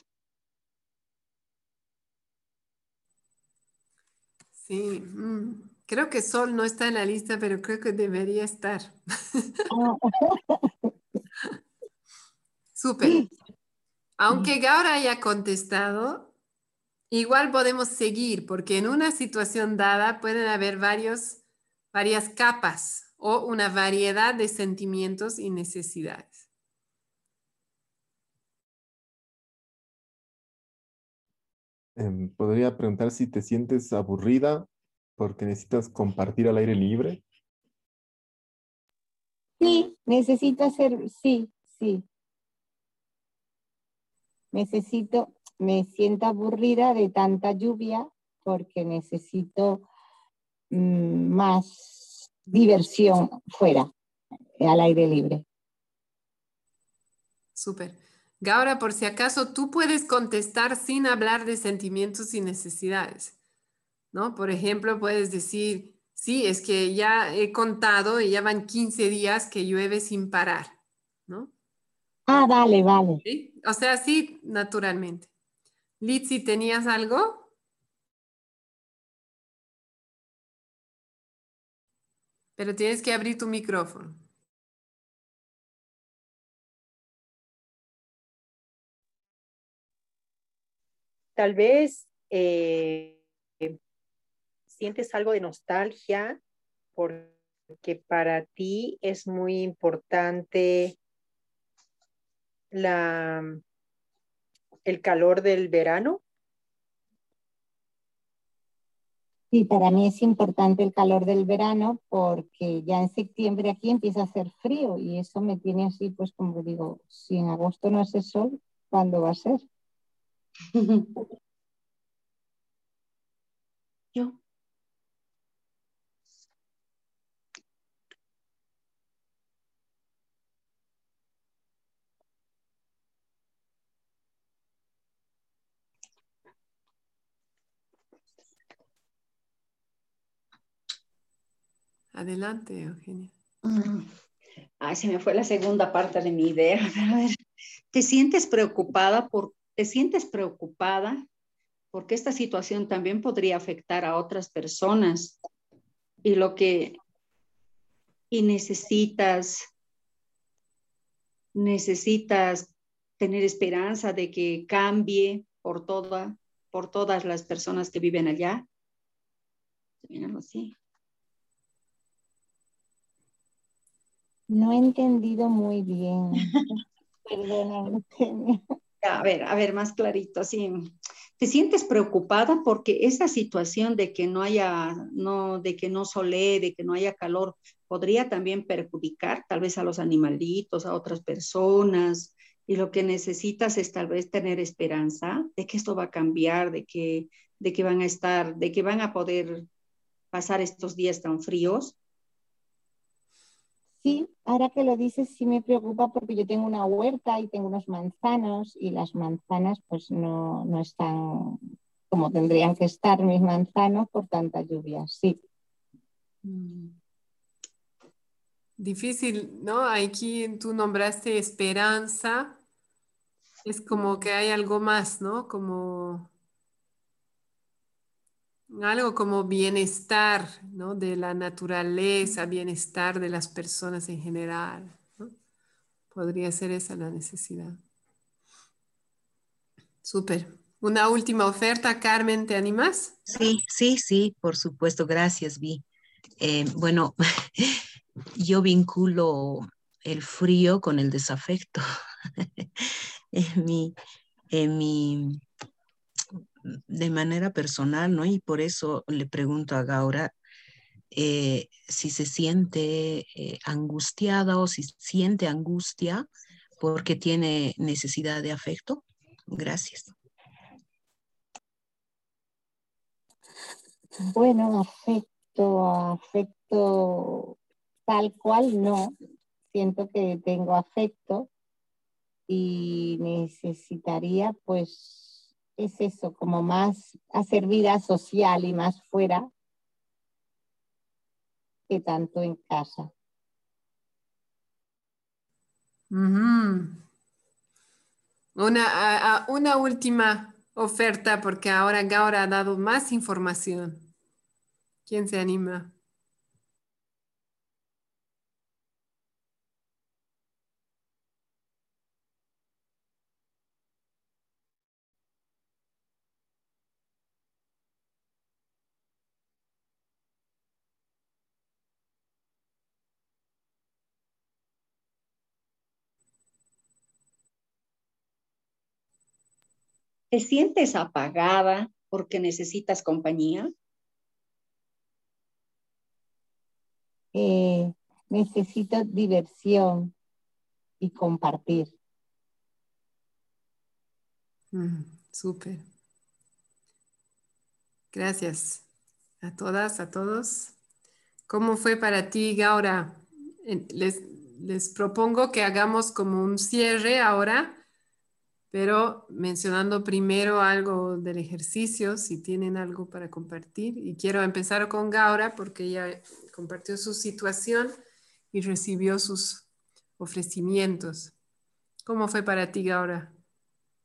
Sí, mm, creo que sol no está en la lista, pero creo que debería estar. Súper. Aunque Gaura haya contestado, Igual podemos seguir porque en una situación dada pueden haber varios, varias capas o una variedad de sentimientos y necesidades. Em, podría preguntar si te sientes aburrida porque necesitas compartir al aire libre. Sí, necesito hacer, sí, sí. Necesito, me siento aburrida de tanta lluvia porque necesito mm, más diversión fuera, al aire libre. Súper. Gaura, por si acaso, tú puedes contestar sin hablar de sentimientos y necesidades, ¿no? Por ejemplo, puedes decir, sí, es que ya he contado y ya van 15 días que llueve sin parar, ¿no? Ah, vale, vale. O sea, sí, naturalmente. Litsi, ¿tenías algo? Pero tienes que abrir tu micrófono. Tal vez eh, sientes algo de nostalgia porque para ti es muy importante la, el calor del verano. Sí, para mí es importante el calor del verano porque ya en septiembre aquí empieza a hacer frío y eso me tiene así, pues como digo, si en agosto no hace sol, ¿cuándo va a ser? Yo. Adelante, Eugenia. Mm. Ay, se me fue la segunda parte de mi idea. A ver, ¿te sientes preocupada por, te sientes preocupada porque esta situación también podría afectar a otras personas y lo que y necesitas necesitas tener esperanza de que cambie por toda por todas las personas que viven allá. así. No he entendido muy bien. Perdona, A ver, a ver, más clarito, sí. Te sientes preocupada porque esa situación de que no haya, no, de que no sole, de que no haya calor, podría también perjudicar tal vez a los animalitos, a otras personas, y lo que necesitas es tal vez tener esperanza de que esto va a cambiar, de que, de que van a estar, de que van a poder pasar estos días tan fríos Sí, ahora que lo dices, sí me preocupa porque yo tengo una huerta y tengo unos manzanos y las manzanas pues no, no están como tendrían que estar mis manzanos por tanta lluvia, sí. Mm. Difícil, ¿no? Aquí tú nombraste esperanza, es como que hay algo más, ¿no? Como algo como bienestar ¿no? de la naturaleza, bienestar de las personas en general. Podría ser esa la necesidad. Súper. Una última oferta, Carmen, ¿te animas? Sí, sí, sí, por supuesto. Gracias, Vi. Eh, bueno, yo vinculo el frío con el desafecto. en mi, en mi de manera personal, ¿no? Y por eso le pregunto a Gaura eh, si se siente eh, angustiada o si siente angustia porque tiene necesidad de afecto. Gracias. Bueno, afecto, afecto tal cual no. Siento que tengo afecto y necesitaría pues es eso, como más hacer vida social y más fuera que tanto en casa. una, una última oferta porque ahora Gaura ha dado más información. ¿Quién se anima? ¿Te sientes apagada porque necesitas compañía? Eh, necesito diversión y compartir. Mm, súper. Gracias a todas, a todos. ¿Cómo fue para ti, Gaura? Les, les propongo que hagamos como un cierre ahora pero mencionando primero algo del ejercicio, si tienen algo para compartir. Y quiero empezar con Gaura porque ella compartió su situación y recibió sus ofrecimientos. ¿Cómo fue para ti, Gaura?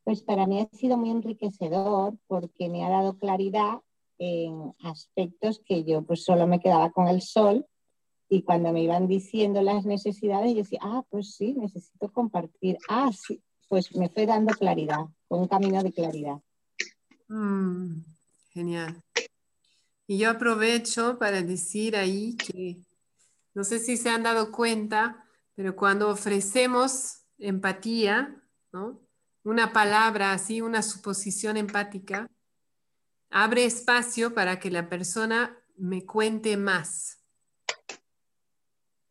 Pues para mí ha sido muy enriquecedor porque me ha dado claridad en aspectos que yo pues solo me quedaba con el sol y cuando me iban diciendo las necesidades yo decía, ah, pues sí, necesito compartir. Ah, sí, pues me fue dando claridad, un camino de claridad. Mm, genial. Y yo aprovecho para decir ahí que, no sé si se han dado cuenta, pero cuando ofrecemos empatía, ¿no? una palabra así, una suposición empática, abre espacio para que la persona me cuente más.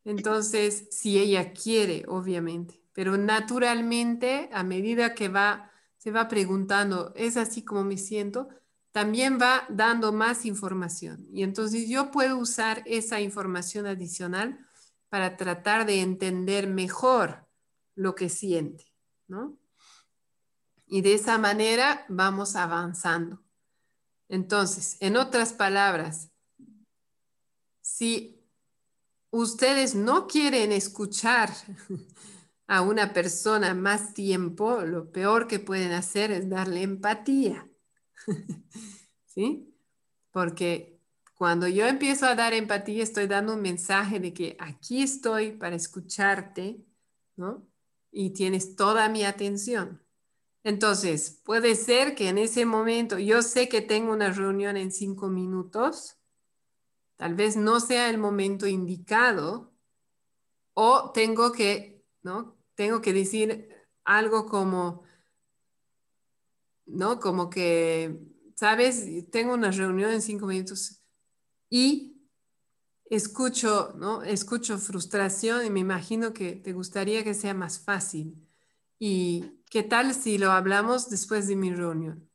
Entonces, si ella quiere, obviamente, pero naturalmente, a medida que va, se va preguntando, ¿es así como me siento? También va dando más información. Y entonces yo puedo usar esa información adicional para tratar de entender mejor lo que siente, ¿no? Y de esa manera vamos avanzando. Entonces, en otras palabras, si ustedes no quieren escuchar a una persona más tiempo, lo peor que pueden hacer es darle empatía. ¿Sí? Porque cuando yo empiezo a dar empatía, estoy dando un mensaje de que aquí estoy para escucharte, ¿no? Y tienes toda mi atención. Entonces, puede ser que en ese momento, yo sé que tengo una reunión en cinco minutos, tal vez no sea el momento indicado, o tengo que, ¿no? Tengo que decir algo como, ¿no? Como que, ¿sabes? Tengo una reunión en cinco minutos y escucho, ¿no? Escucho frustración y me imagino que te gustaría que sea más fácil. Y ¿qué tal si lo hablamos después de mi reunión?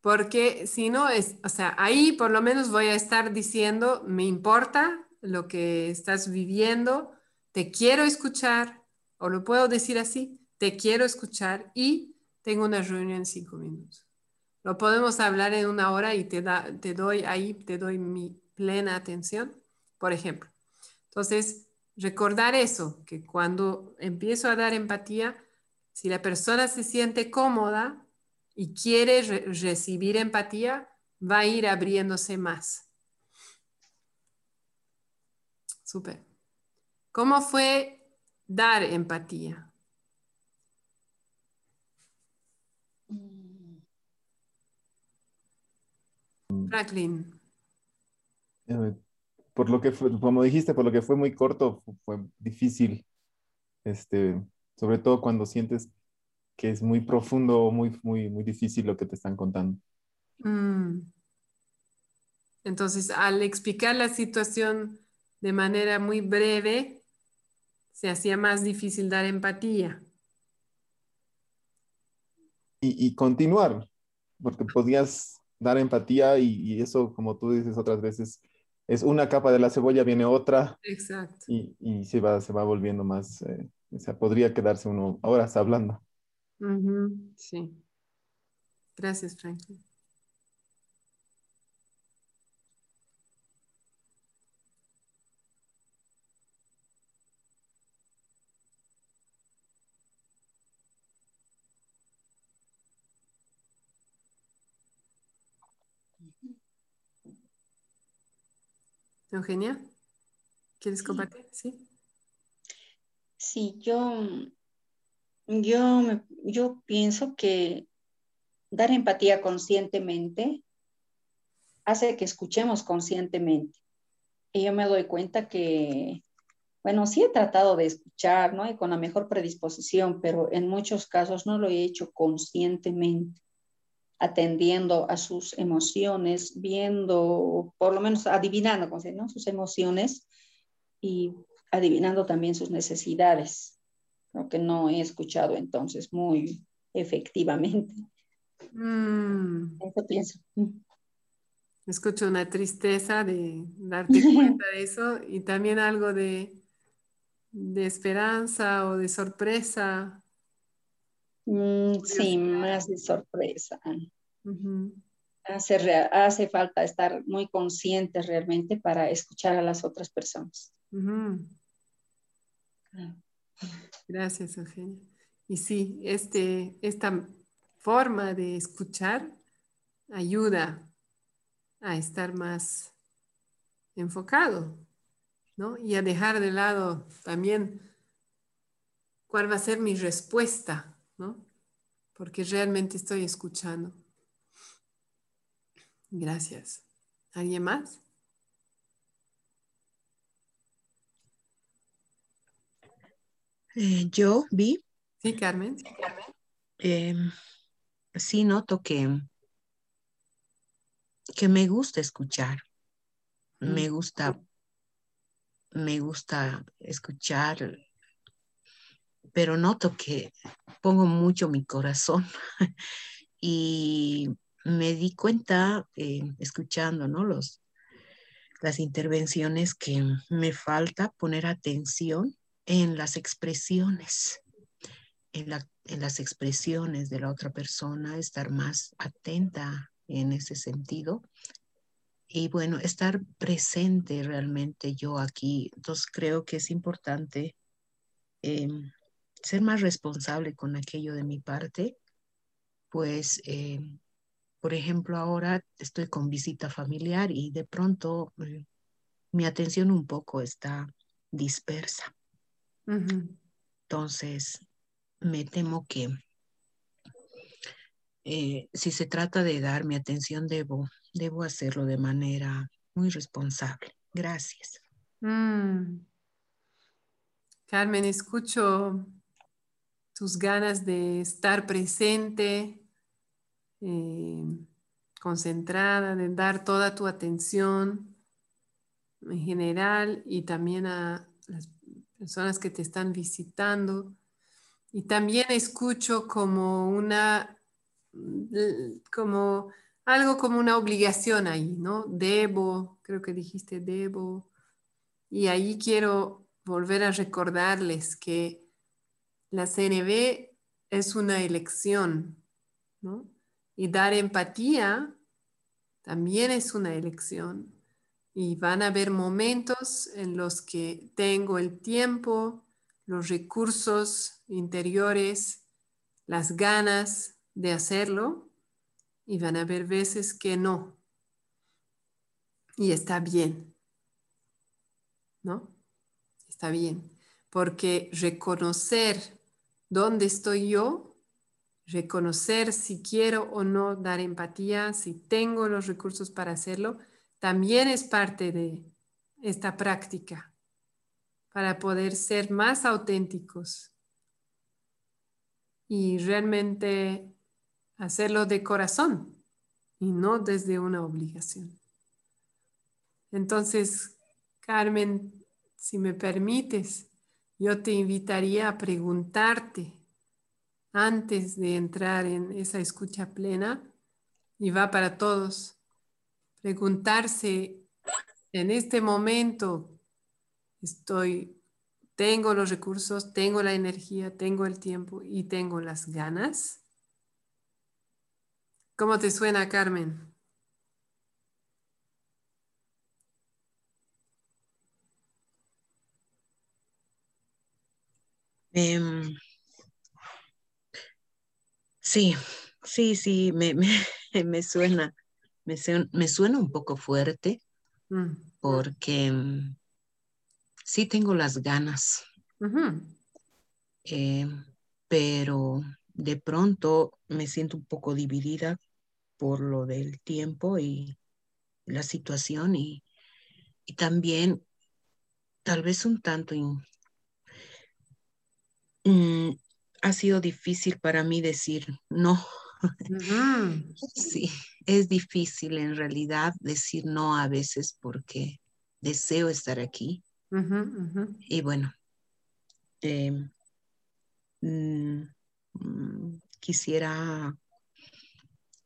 Porque si no, es, o sea, ahí por lo menos voy a estar diciendo, me importa lo que estás viviendo, te quiero escuchar, o lo puedo decir así, te quiero escuchar y tengo una reunión en cinco minutos. Lo podemos hablar en una hora y te, doy ahí, te doy mi plena atención, por ejemplo. Entonces, recordar eso, que cuando empiezo a dar empatía, si la persona se siente cómoda y quiere recibir empatía, va a ir abriéndose más. Súper. ¿Cómo fue dar empatía? Franklin. Eh, por lo que fue, como dijiste, por lo que fue muy corto, fue difícil. Este, sobre todo cuando sientes que es muy profundo, muy, muy, muy difícil lo que te están contando. Mm. Entonces, al explicar la situación de manera muy breve, se hacía más difícil dar empatía. Y, continuar, porque podías dar empatía y, eso, como tú dices otras veces, es una capa de la cebolla, viene otra. Exacto. Y, se, va, se va volviendo más, eh, o sea, podría quedarse uno horas hablando. Sí. Gracias, Franklin. Eugenia, ¿quieres compartir? Sí. Sí, yo, yo, yo pienso que dar empatía conscientemente hace que escuchemos conscientemente. Y yo me doy cuenta que, bueno, sí he tratado de escuchar, ¿no? Y con la mejor predisposición, pero en muchos casos no lo he hecho conscientemente atendiendo a sus emociones, viendo, por lo menos adivinando ¿no? sus emociones y adivinando también sus necesidades, lo que no he escuchado entonces muy efectivamente. Mm. Eso pienso. Escucho una tristeza de darte cuenta de eso y también algo de, de esperanza o de sorpresa Mm, sí, más de sorpresa. hace, hace, falta estar muy conscientes realmente para escuchar a las otras personas. Gracias, Eugenia. Y sí, este, esta forma de escuchar ayuda a estar más enfocado, ¿no? Y a dejar de lado también cuál va a ser mi respuesta porque realmente estoy escuchando. Gracias. ¿Alguien más? Eh, yo vi. Sí, Carmen. Eh, sí, noto que, que me gusta escuchar. Me Mm. gusta, me gusta escuchar, pero noto que pongo mucho mi corazón y me di cuenta eh, escuchando, ¿no? Los, las intervenciones que me falta poner atención en las expresiones, en, la- en las expresiones de la otra persona, estar más atenta en ese sentido. Y bueno, estar presente realmente yo aquí. Entonces creo que es importante eh, ser más responsable con aquello de mi parte, pues, eh, por ejemplo, ahora estoy con visita familiar y de pronto eh, mi atención un poco está dispersa. Entonces, me temo que eh, si se trata de dar mi atención, debo, debo hacerlo de manera muy responsable. Gracias. Mm. Carmen, escucho tus ganas de estar presente, eh, concentrada, de dar toda tu atención en general y también a las personas que te están visitando. Y también escucho como una, como algo como una obligación ahí, ¿no? Debo, creo que dijiste debo. Y ahí quiero volver a recordarles que la CNB es una elección, ¿no? Y dar empatía también es una elección. Y van a haber momentos en los que tengo el tiempo, los recursos interiores, las ganas de hacerlo, y van a haber veces que no. Y está bien, ¿no? Está bien, porque reconocer dónde estoy yo, reconocer si quiero o no dar empatía, si tengo los recursos para hacerlo, también es parte de esta práctica para poder ser más auténticos y realmente hacerlo de corazón y no desde una obligación. Entonces, Carmen, si me permites, yo te invitaría a preguntarte antes de entrar en esa escucha plena, y va para todos, preguntarse en este momento, estoy, tengo los recursos, tengo la energía, tengo el tiempo y tengo las ganas. ¿Cómo te suena, Carmen? Em, sí, sí, sí, me, me, me suena, me, me suena un poco fuerte Mm. porque mm, sí tengo las ganas, eh, pero de pronto me siento un poco dividida por lo del tiempo y la situación y, y también tal vez un tanto in- mm, ha sido difícil para mí decir no. Sí, es difícil en realidad decir no a veces porque deseo estar aquí y bueno, em, mm, mm, quisiera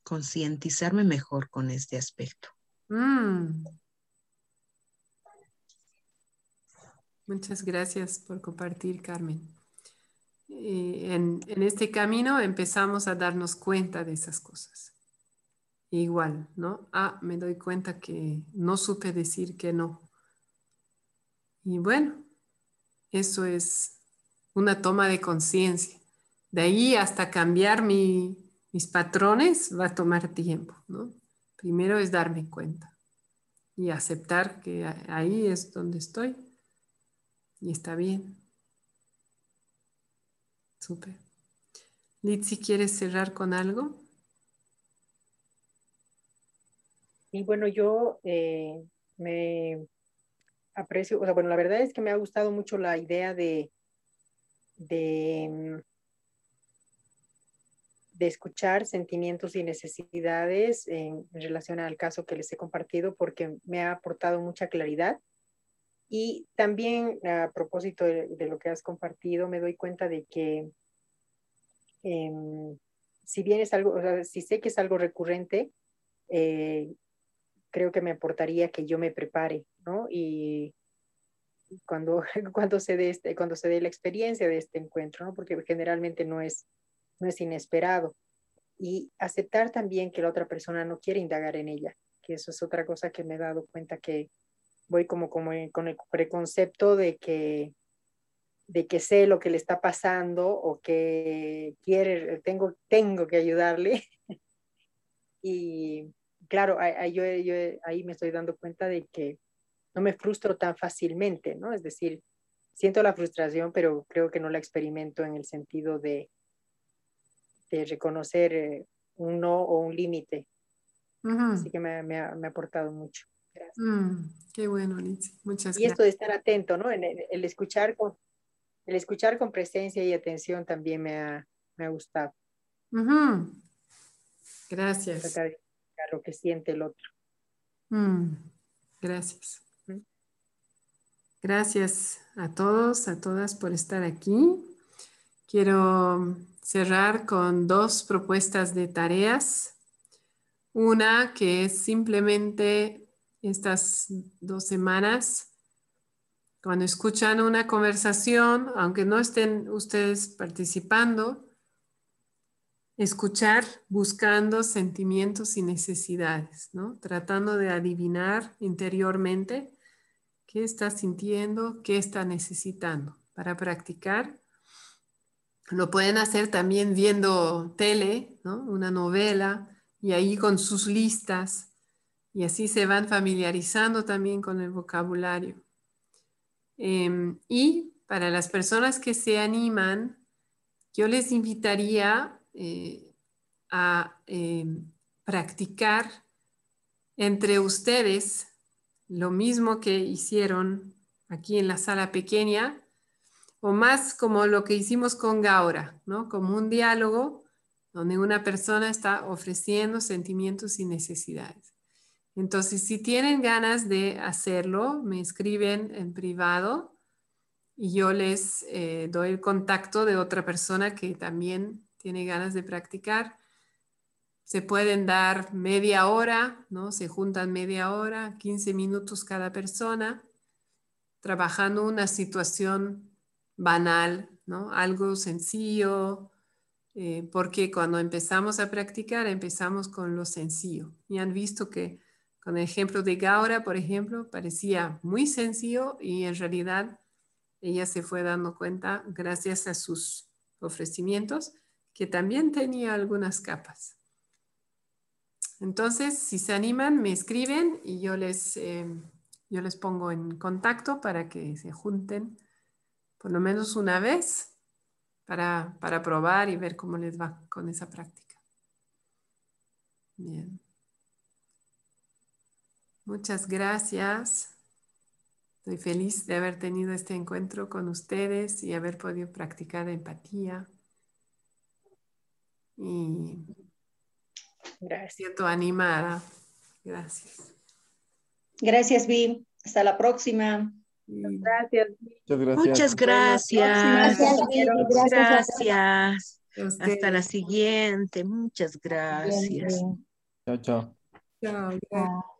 concientizarme mejor con este aspecto. Mm. Muchas gracias por compartir, Carmen. Eh, en, este camino empezamos a darnos cuenta de esas cosas. Igual, ¿no? Ah, me doy cuenta que no supe decir que no. Y bueno, eso es una toma de conciencia. De ahí hasta cambiar mi- mis patrones va a tomar tiempo, ¿no? Primero es darme cuenta y aceptar que ahí es donde estoy y está bien. Súper. Litsi, ¿quieres cerrar con algo? Y bueno, yo eh, me aprecio, o sea, bueno, la verdad es que me ha gustado mucho la idea de, de, mm, de escuchar sentimientos y necesidades en, relación al caso que les he compartido porque me ha aportado mucha claridad. Y también a propósito de, lo que has compartido, me doy cuenta de que em, si bien es algo, o sea, si sé que es algo recurrente, eh, creo que me aportaría que yo me prepare, ¿no? Y cuando, cuando, se dé este, cuando se dé la experiencia de este encuentro, ¿no? Porque generalmente no es, no es inesperado. Y aceptar también que la otra persona no quiere indagar en ella, que eso es otra cosa que me he dado cuenta que voy como, como con el preconcepto de que de que sé lo que le está pasando o que quiere, tengo, tengo que ayudarle. y, claro, ahí, yo, ahí me estoy dando cuenta de que no me frustro tan fácilmente, ¿no? Es decir, siento la frustración, pero creo que no la experimento en el sentido de, de reconocer eh, un no o un límite. Así que me, me, ha, me, ha, aportado mucho. Gracias. Mm, qué bueno, Liz. Muchas gracias. Y esto de estar atento, ¿no? En el, escuchar con, el escuchar con presencia y atención también me ha, me ha gustado. Gracias lo que siente el otro. Mm, gracias. Gracias a todos, a todas por estar aquí. Quiero cerrar con dos propuestas de tareas. Una que es simplemente estas dos semanas, cuando escuchan una conversación, aunque no estén ustedes participando, escuchar buscando sentimientos y necesidades, ¿no? Tratando de adivinar interiormente qué está sintiendo, qué está necesitando. Para practicar, lo pueden hacer también viendo tele, ¿no? Una novela y ahí con sus listas y así se van familiarizando también con el vocabulario. Em, y para las personas que se animan, yo les invitaría eh, a em, practicar entre ustedes lo mismo que hicieron aquí en la sala pequeña, o más como lo que hicimos con Gaura, ¿no? Como un diálogo donde una persona está ofreciendo sentimientos y necesidades. Entonces, si tienen ganas de hacerlo, me escriben en privado y yo les eh, doy el contacto de otra persona que también tiene ganas de practicar. Se pueden dar media hora, ¿no? Se juntan media hora, 15 minutos cada persona, trabajando una situación banal, ¿no? Algo sencillo, eh, porque cuando empezamos a practicar empezamos con lo sencillo. Y han visto que con el ejemplo de Gaura, por ejemplo, parecía muy sencillo y en realidad ella se fue dando cuenta gracias a sus ofrecimientos que también tenía algunas capas. Entonces, si se animan, me escriben y yo les, eh, yo les pongo en contacto para que se junten por lo menos una vez para, para probar y ver cómo les va con esa práctica. Bien. Muchas gracias. Estoy feliz de haber tenido este encuentro con ustedes y haber podido practicar empatía y Gracias. siento animada. Gracias. Gracias, Vi. Hasta la próxima. Gracias. Muchas gracias. Gracias. Hasta la siguiente. Muchas gracias. Chao, chao. Chao.